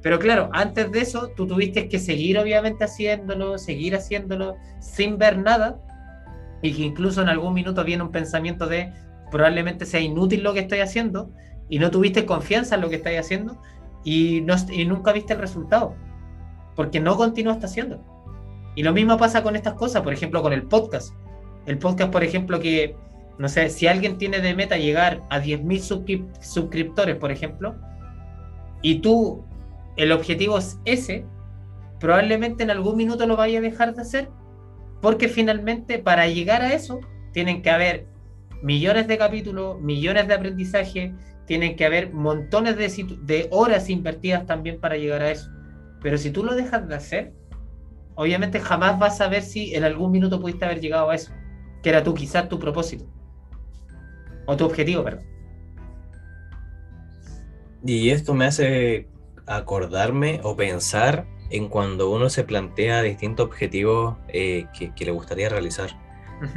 Pero claro, antes de eso, tú tuviste que seguir obviamente haciéndolo, seguir haciéndolo sin ver nada, y que incluso en algún minuto viene un pensamiento de probablemente sea inútil lo que estoy haciendo, y no tuviste confianza en lo que estáis haciendo, y, no, y nunca viste el resultado porque no continuaste haciendo. Y lo mismo pasa con estas cosas, por ejemplo, con el podcast. El podcast, por ejemplo, que, no sé, si alguien tiene de meta llegar a 10.000 suscriptores, por ejemplo, y tú, el objetivo es ese, probablemente en algún minuto lo vaya a dejar de hacer, porque finalmente para llegar a eso tienen que haber millones de capítulos, millones de aprendizaje, tienen que haber montones de, de horas invertidas también para llegar a eso. Pero si tú lo dejas de hacer, obviamente jamás vas a ver si en algún minuto pudiste haber llegado a eso, que era tú quizás tu propósito. O tu objetivo, perdón. Y esto me hace acordarme o pensar en cuando uno se plantea distintos objetivos eh, que, le gustaría realizar.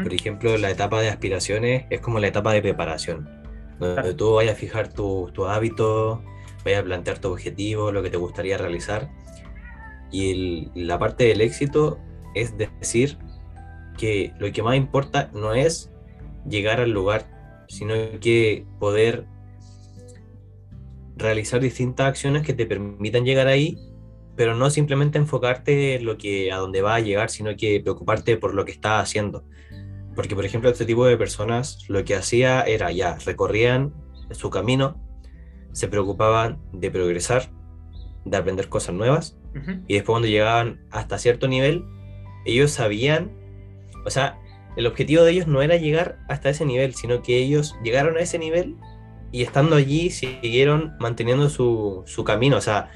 Por ejemplo, la etapa de aspiraciones es como la etapa de preparación, donde tú vayas a fijar tus tu hábitos, vayas a plantear tu objetivo, lo que te gustaría realizar y la parte del éxito es decir que lo que más importa no es llegar al lugar, sino que poder realizar distintas acciones que te permitan llegar ahí, pero no simplemente enfocarte en lo que a dónde va a llegar, sino que preocuparte por lo que estás haciendo. Porque, por ejemplo, este tipo de personas lo que hacía era ya, recorrían su camino, se preocupaban de progresar, de aprender cosas nuevas, y después cuando llegaban hasta cierto nivel, ellos sabían, o sea, el objetivo de ellos no era llegar hasta ese nivel, sino que ellos llegaron a ese nivel y estando allí siguieron manteniendo su, su camino, o sea,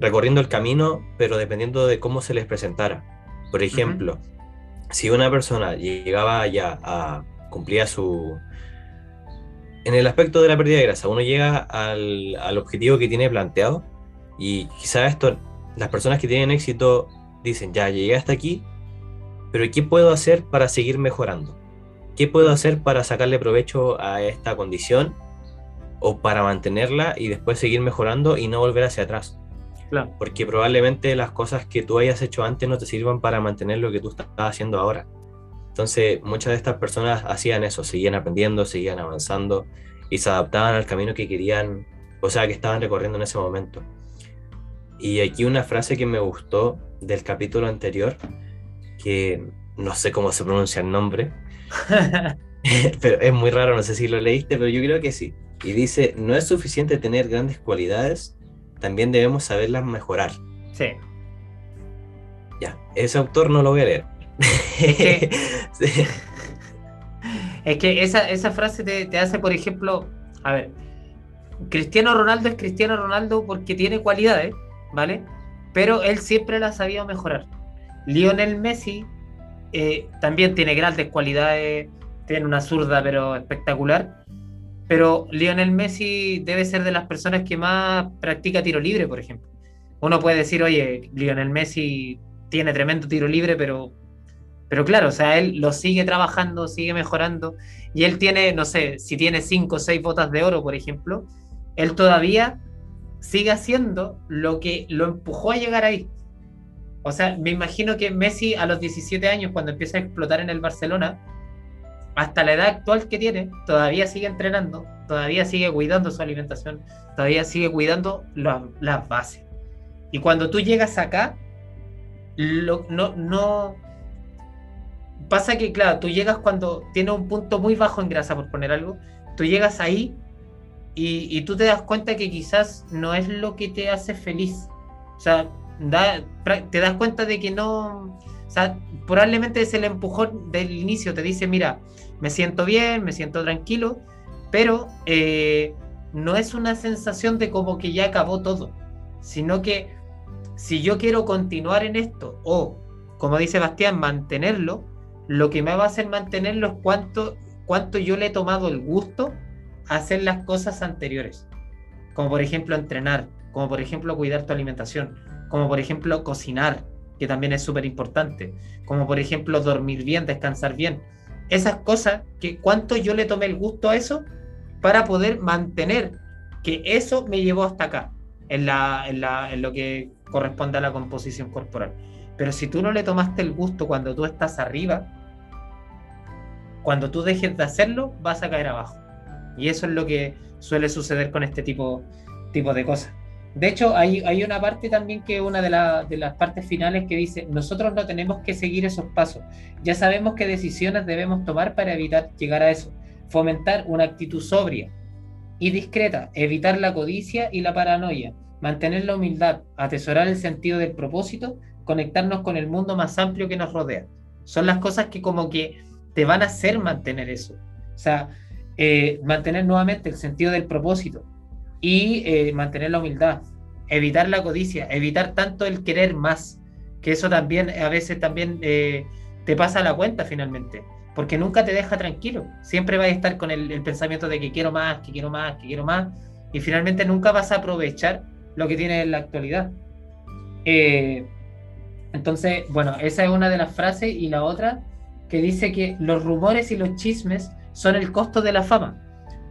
recorriendo el camino, pero dependiendo de cómo se les presentara. Por ejemplo, si una persona llegaba ya a cumplir su... En el aspecto de la pérdida de grasa, uno llega al, al objetivo que tiene planteado y quizás esto las personas que tienen éxito dicen, ya llegué hasta aquí, pero ¿qué puedo hacer para seguir mejorando? ¿Qué puedo hacer para sacarle provecho a esta condición o para mantenerla y después seguir mejorando y no volver hacia atrás? Claro. Porque probablemente las cosas que tú hayas hecho antes no te sirvan para mantener lo que tú estás haciendo ahora. Entonces, muchas de estas personas hacían eso, seguían aprendiendo, seguían avanzando y se adaptaban al camino que querían, o sea, que estaban recorriendo en ese momento. Y aquí una frase que me gustó del capítulo anterior, que no sé cómo se pronuncia el nombre, pero es muy raro, no sé si lo leíste, pero yo creo que sí. Y dice, no es suficiente tener grandes cualidades, también debemos saberlas mejorar. Sí. Ya, ese autor no lo voy a leer. Es que, esa, esa, frase te, te hace, por ejemplo, a ver, Cristiano Ronaldo es Cristiano Ronaldo porque tiene cualidades, ¿vale? Pero él siempre la ha sabido mejorar. Lionel Messi eh, también tiene grandes cualidades, tiene una zurda pero espectacular. Pero Lionel Messi debe ser de las personas que más practica tiro libre, por ejemplo. uno puede decir, oye, Lionel Messi tiene tremendo tiro libre, pero, pero claro, o sea, él lo sigue trabajando, sigue mejorando, y él tiene, no sé, si tiene cinco o seis botas de oro, por ejemplo, él todavía sigue haciendo lo que lo empujó a llegar ahí. O sea, me imagino que Messi a los 17 años, cuando empieza a explotar en el Barcelona, hasta la edad actual que tiene, todavía sigue entrenando, todavía sigue cuidando su alimentación, todavía sigue cuidando las bases. Y cuando tú llegas acá, no, no. Pasa que, claro, tú llegas cuando tienes un punto muy bajo en grasa, por poner algo, tú llegas ahí y, tú te das cuenta que quizás no es lo que te hace feliz. O sea, te das cuenta de que no. O sea, probablemente es el empujón del inicio, te dice, mira, me siento bien, me siento tranquilo, pero eh, no es una sensación de como que ya acabó todo, sino que si yo quiero continuar en esto o, como dice Bastián, mantenerlo, lo que me va a hacer mantenerlo es cuánto, cuánto yo le he tomado el gusto a hacer las cosas anteriores, como por ejemplo entrenar, como por ejemplo cuidar tu alimentación, como por ejemplo cocinar, que también es súper importante, como por ejemplo dormir bien, descansar bien. Esas cosas, que cuánto yo le tomé el gusto a eso para poder mantener que eso me llevó hasta acá, en, la, en, la, en lo que corresponde a la composición corporal. Pero si tú no le tomaste el gusto cuando tú estás arriba, cuando tú dejes de hacerlo, vas a caer abajo. Y eso es lo que suele suceder con este tipo, tipo de cosas. De hecho, hay, hay una parte también que una de, de, las partes finales que dice, nosotros no tenemos que seguir esos pasos, ya sabemos qué decisiones debemos tomar para evitar llegar a eso, fomentar una actitud sobria y discreta, evitar la codicia y la paranoia, mantener la humildad, atesorar el sentido del propósito, conectarnos con el mundo más amplio que nos rodea. Son las cosas que como que te van a hacer mantener eso. O sea, eh, mantener nuevamente el sentido del propósito, y eh, mantener la humildad, evitar la codicia, evitar tanto el querer más, que eso también a veces también eh, te pasa la cuenta finalmente, porque nunca te deja tranquilo, siempre vas a estar con el, pensamiento de que quiero más, que quiero más, que quiero más, y finalmente nunca vas a aprovechar lo que tienes en la actualidad. Entonces, bueno, esa es una de las frases y la otra que dice que los rumores y los chismes son el costo de la fama.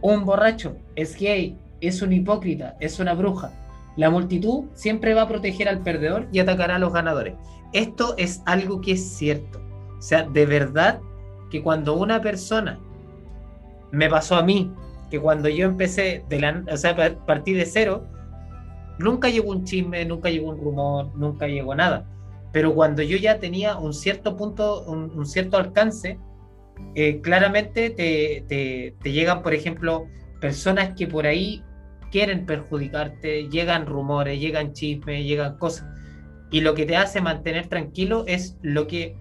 Un borracho es gay, es un hipócrita, es una bruja. La multitud siempre va a proteger al perdedor y atacará a los ganadores. Esto es algo que es cierto. O sea, de verdad que cuando una persona me pasó a mí, que cuando yo empecé, de la, o sea, partí de cero, nunca llegó un chisme, nunca llegó un rumor, nunca llegó nada. Pero cuando yo ya tenía un cierto punto, un, cierto alcance, eh, claramente te, te, te, llegan, por ejemplo, personas que por ahí quieren perjudicarte, llegan rumores, llegan chismes, llegan cosas. Y lo que te hace mantener tranquilo es lo que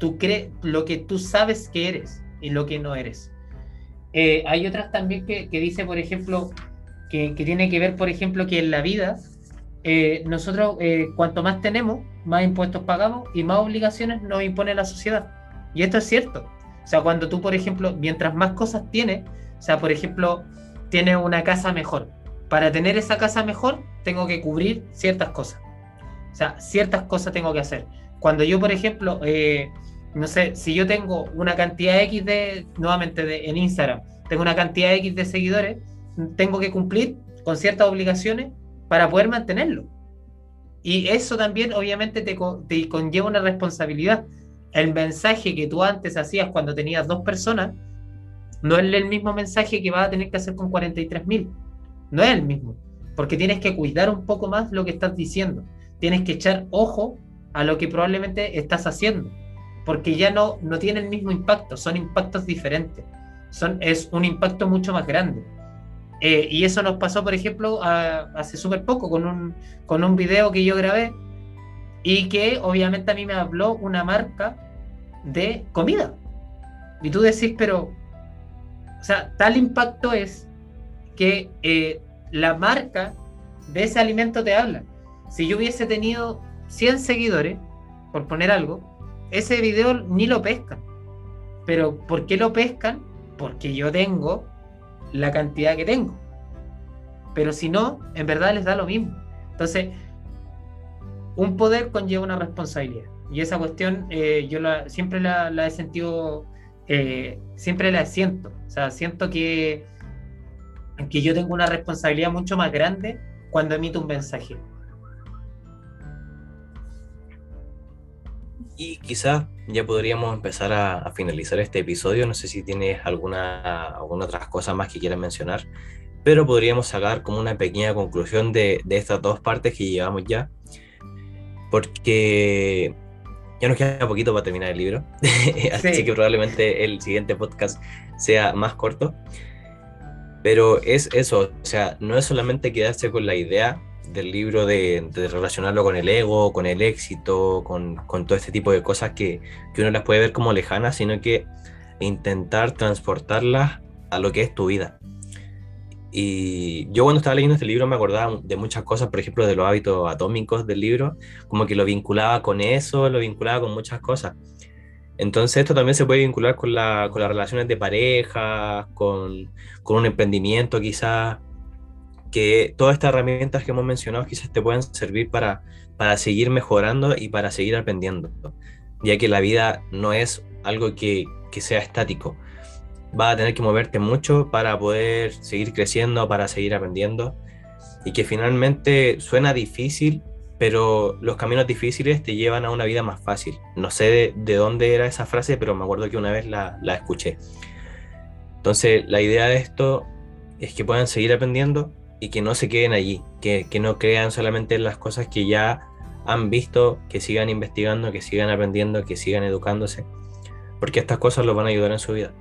tú crees, lo que tú sabes que eres y lo que no eres. Eh, hay otras también que, que dice, por ejemplo, que, que, tiene que ver, por ejemplo, que en la vida eh, nosotros eh, cuanto más tenemos, más impuestos pagamos y más obligaciones nos impone la sociedad. Y esto es cierto. O sea, cuando tú, por ejemplo, mientras más cosas tienes, o sea, por ejemplo, tienes una casa mejor, para tener esa casa mejor, tengo que cubrir ciertas cosas. O sea, ciertas cosas tengo que hacer. Cuando yo, por ejemplo, eh, no sé, si yo tengo una cantidad X de, nuevamente de, en Instagram, tengo una cantidad X de seguidores, tengo que cumplir con ciertas obligaciones para poder mantenerlo. Y eso también obviamente te, te conlleva una responsabilidad. El mensaje que tú antes hacías cuando tenías dos personas, no es el mismo mensaje que vas a tener que hacer con 43 mil no es el mismo, porque tienes que cuidar un poco más lo que estás diciendo, tienes que echar ojo a lo que probablemente estás haciendo, porque ya no, no tiene el mismo impacto, son impactos diferentes, son, es un impacto mucho más grande. Eh, y eso nos pasó, por ejemplo, hace súper poco con un, con un video que yo grabé y que obviamente a mí me habló una marca de comida. Y tú decís, pero, o sea, tal impacto es que eh, la marca de ese alimento te habla. Si yo hubiese tenido 100 seguidores, por poner algo, ese video ni lo pescan. Pero ¿por qué lo pescan? Porque yo tengo la cantidad que tengo. Pero si no, en verdad les da lo mismo. Entonces, un poder conlleva una responsabilidad. Y esa cuestión eh, yo siempre la, he sentido, eh, siempre la siento. O sea, siento que, que yo tengo una responsabilidad mucho más grande cuando emito un mensaje. Y quizás ya podríamos empezar a, finalizar este episodio. No sé si tienes alguna, alguna otras cosas más que quieras mencionar, pero podríamos sacar como una pequeña conclusión de, de estas dos partes que llevamos ya. Porque ya nos queda poquito para terminar el libro, así que probablemente el siguiente podcast sea más corto. Pero es eso, o sea, no es solamente quedarse con la idea del libro de, relacionarlo con el ego, con el éxito, con, con todo este tipo de cosas que, que, uno las puede ver como lejanas, sino que intentar transportarlas a lo que es tu vida. Y yo cuando estaba leyendo este libro me acordaba de muchas cosas, por ejemplo, de los hábitos atómicos del libro, como que lo vinculaba con eso, lo vinculaba con muchas cosas. Entonces esto también se puede vincular con, la, con las relaciones de pareja, con, con un emprendimiento quizás, que todas estas herramientas que hemos mencionado quizás te puedan servir para, para seguir mejorando y para seguir aprendiendo, ya que la vida no es algo que, que sea estático. Vas a tener que moverte mucho para poder seguir creciendo, para seguir aprendiendo, y que finalmente suena difícil, pero los caminos difíciles te llevan a una vida más fácil. No sé de, de dónde era esa frase, pero me acuerdo que una vez la, la escuché. Entonces, la idea de esto es que puedan seguir aprendiendo, y que no se queden allí, que, no crean solamente en las cosas que ya han visto, que sigan investigando, que sigan aprendiendo, que sigan educándose, porque estas cosas los van a ayudar en su vida.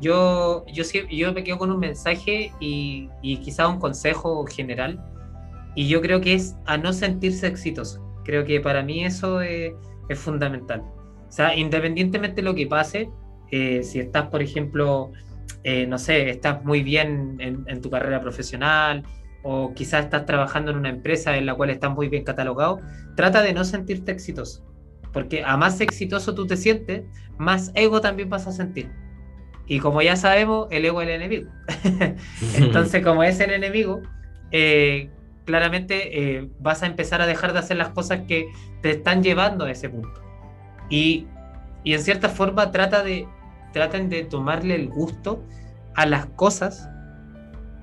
Yo, yo, yo me quedo con un mensaje y, y quizá un consejo general, y yo creo que es a no sentirse exitoso. Creo que para mí eso es, fundamental. O sea, independientemente de lo que pase, eh, si estás, por ejemplo, eh, no sé, estás muy bien en, tu carrera profesional o quizás estás trabajando en una empresa en la cual estás muy bien catalogado, trata de no sentirte exitoso. Porque a más exitoso tú te sientes, más ego también vas a sentir. Y como ya sabemos, el ego es el enemigo. Entonces, como es el enemigo, eh, claramente eh, vas a empezar a dejar de hacer las cosas que te están llevando a ese punto. Y, y en cierta forma trata de traten de tomarle el gusto a las cosas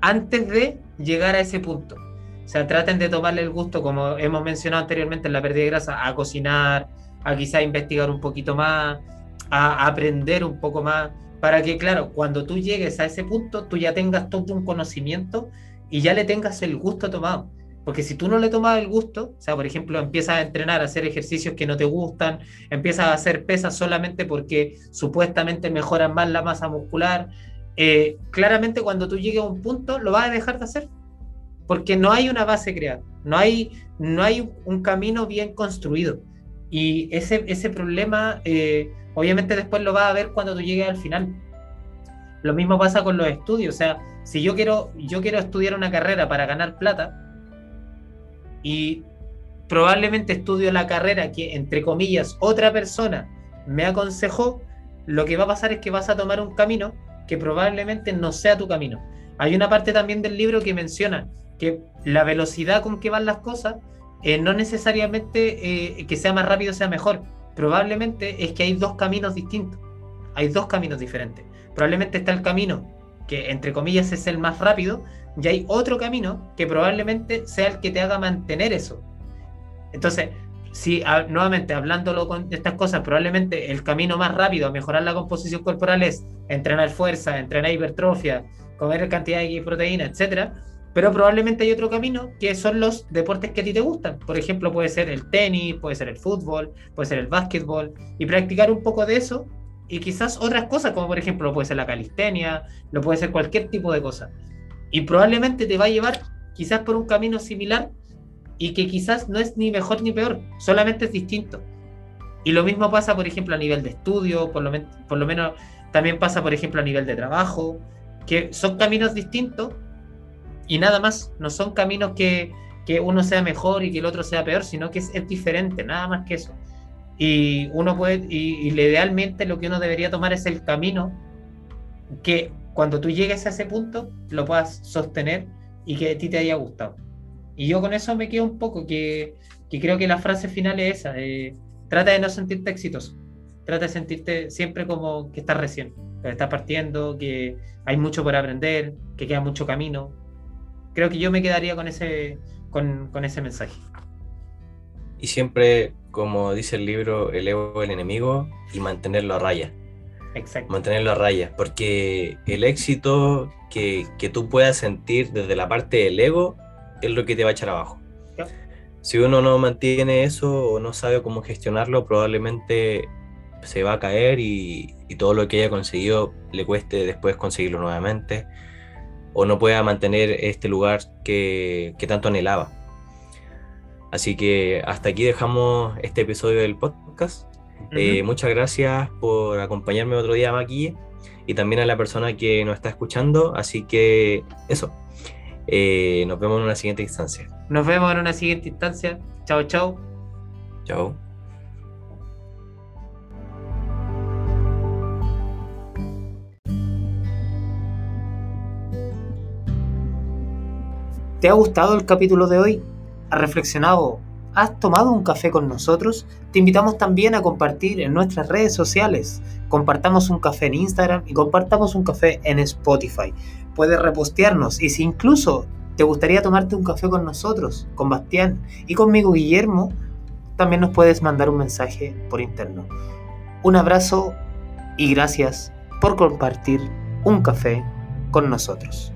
antes de llegar a ese punto. O sea, traten de tomarle el gusto, como hemos mencionado anteriormente en la pérdida de grasa, a cocinar, a quizá investigar un poquito más, a aprender un poco más, para que, claro, cuando tú llegues a ese punto, tú ya tengas todo un conocimiento y ya le tengas el gusto tomado. Porque si tú no le tomas el gusto, o sea, por ejemplo, empiezas a entrenar, a hacer ejercicios que no te gustan, empiezas a hacer pesas solamente porque supuestamente mejoran más la masa muscular, eh, claramente cuando tú llegues a un punto lo vas a dejar de hacer. Porque no hay una base creada, no hay, no hay un camino bien construido. Y ese, ese problema, eh, obviamente después lo vas a ver cuando tú llegues al final. Lo mismo pasa con los estudios, o sea, si yo quiero, yo quiero estudiar una carrera para ganar plata, y probablemente estudio la carrera que, entre comillas, otra persona me aconsejó, lo que va a pasar es que vas a tomar un camino que probablemente no sea tu camino. Hay una parte también del libro que menciona que la velocidad con que van las cosas eh, no necesariamente eh, que sea más rápido sea mejor. Probablemente es que hay dos caminos distintos. Hay dos caminos diferentes. Probablemente está el camino que entre comillas es el más rápido, y hay otro camino que probablemente sea el que te haga mantener eso. Entonces, si nuevamente hablándolo con estas cosas, probablemente el camino más rápido a mejorar la composición corporal es entrenar fuerza, entrenar hipertrofia, comer cantidad de proteína, etcétera. Pero probablemente hay otro camino que son los deportes que a ti te gustan. Por ejemplo, puede ser el tenis, puede ser el fútbol, puede ser el básquetbol. Y practicar un poco de eso y quizás otras cosas, como por ejemplo puede ser la calistenia, lo puede ser cualquier tipo de cosa. Y probablemente te va a llevar quizás por un camino similar y que quizás no es ni mejor ni peor, solamente es distinto. Y lo mismo pasa, por ejemplo, a nivel de estudio, por lo, por lo menos también pasa, por ejemplo, a nivel de trabajo, que son caminos distintos y nada más, no son caminos que, que uno sea mejor y que el otro sea peor, sino que es, es diferente, nada más que eso. Y uno puede, y, idealmente lo que uno debería tomar es el camino que cuando tú llegues a ese punto lo puedas sostener y que a ti te haya gustado. Y yo con eso me quedo un poco, que, que creo que la frase final es esa, eh, trata de no sentirte exitoso, trata de sentirte siempre como que estás recién, que estás partiendo, que hay mucho por aprender, que queda mucho camino. Creo que yo me quedaría con ese, con, con ese mensaje. Y siempre, como dice el libro, el ego el enemigo y mantenerlo a raya. Exacto. Mantenerlo a raya, porque el éxito que, que tú puedas sentir desde la parte del ego es lo que te va a echar abajo. Si uno no mantiene eso o no sabe cómo gestionarlo, probablemente se va a caer y, y todo lo que haya conseguido le cueste después conseguirlo nuevamente o no pueda mantener este lugar que, que tanto anhelaba. Así que hasta aquí dejamos este episodio del podcast. Eh, muchas gracias por acompañarme otro día, Maki, y también a la persona que nos está escuchando. Así que eso, Eh, nos vemos en una siguiente instancia. Nos vemos en una siguiente instancia. Chao, chao. Chao. ¿Te ha gustado el capítulo de hoy? ¿Has reflexionado? ¿Has tomado un café con nosotros? Te invitamos también a compartir en nuestras redes sociales. Compartamos un café en Instagram y compartamos un café en Spotify. Puedes repostearnos y si incluso te gustaría tomarte un café con nosotros, con Bastián y conmigo Guillermo, también nos puedes mandar un mensaje por interno. Un abrazo y gracias por compartir un café con nosotros.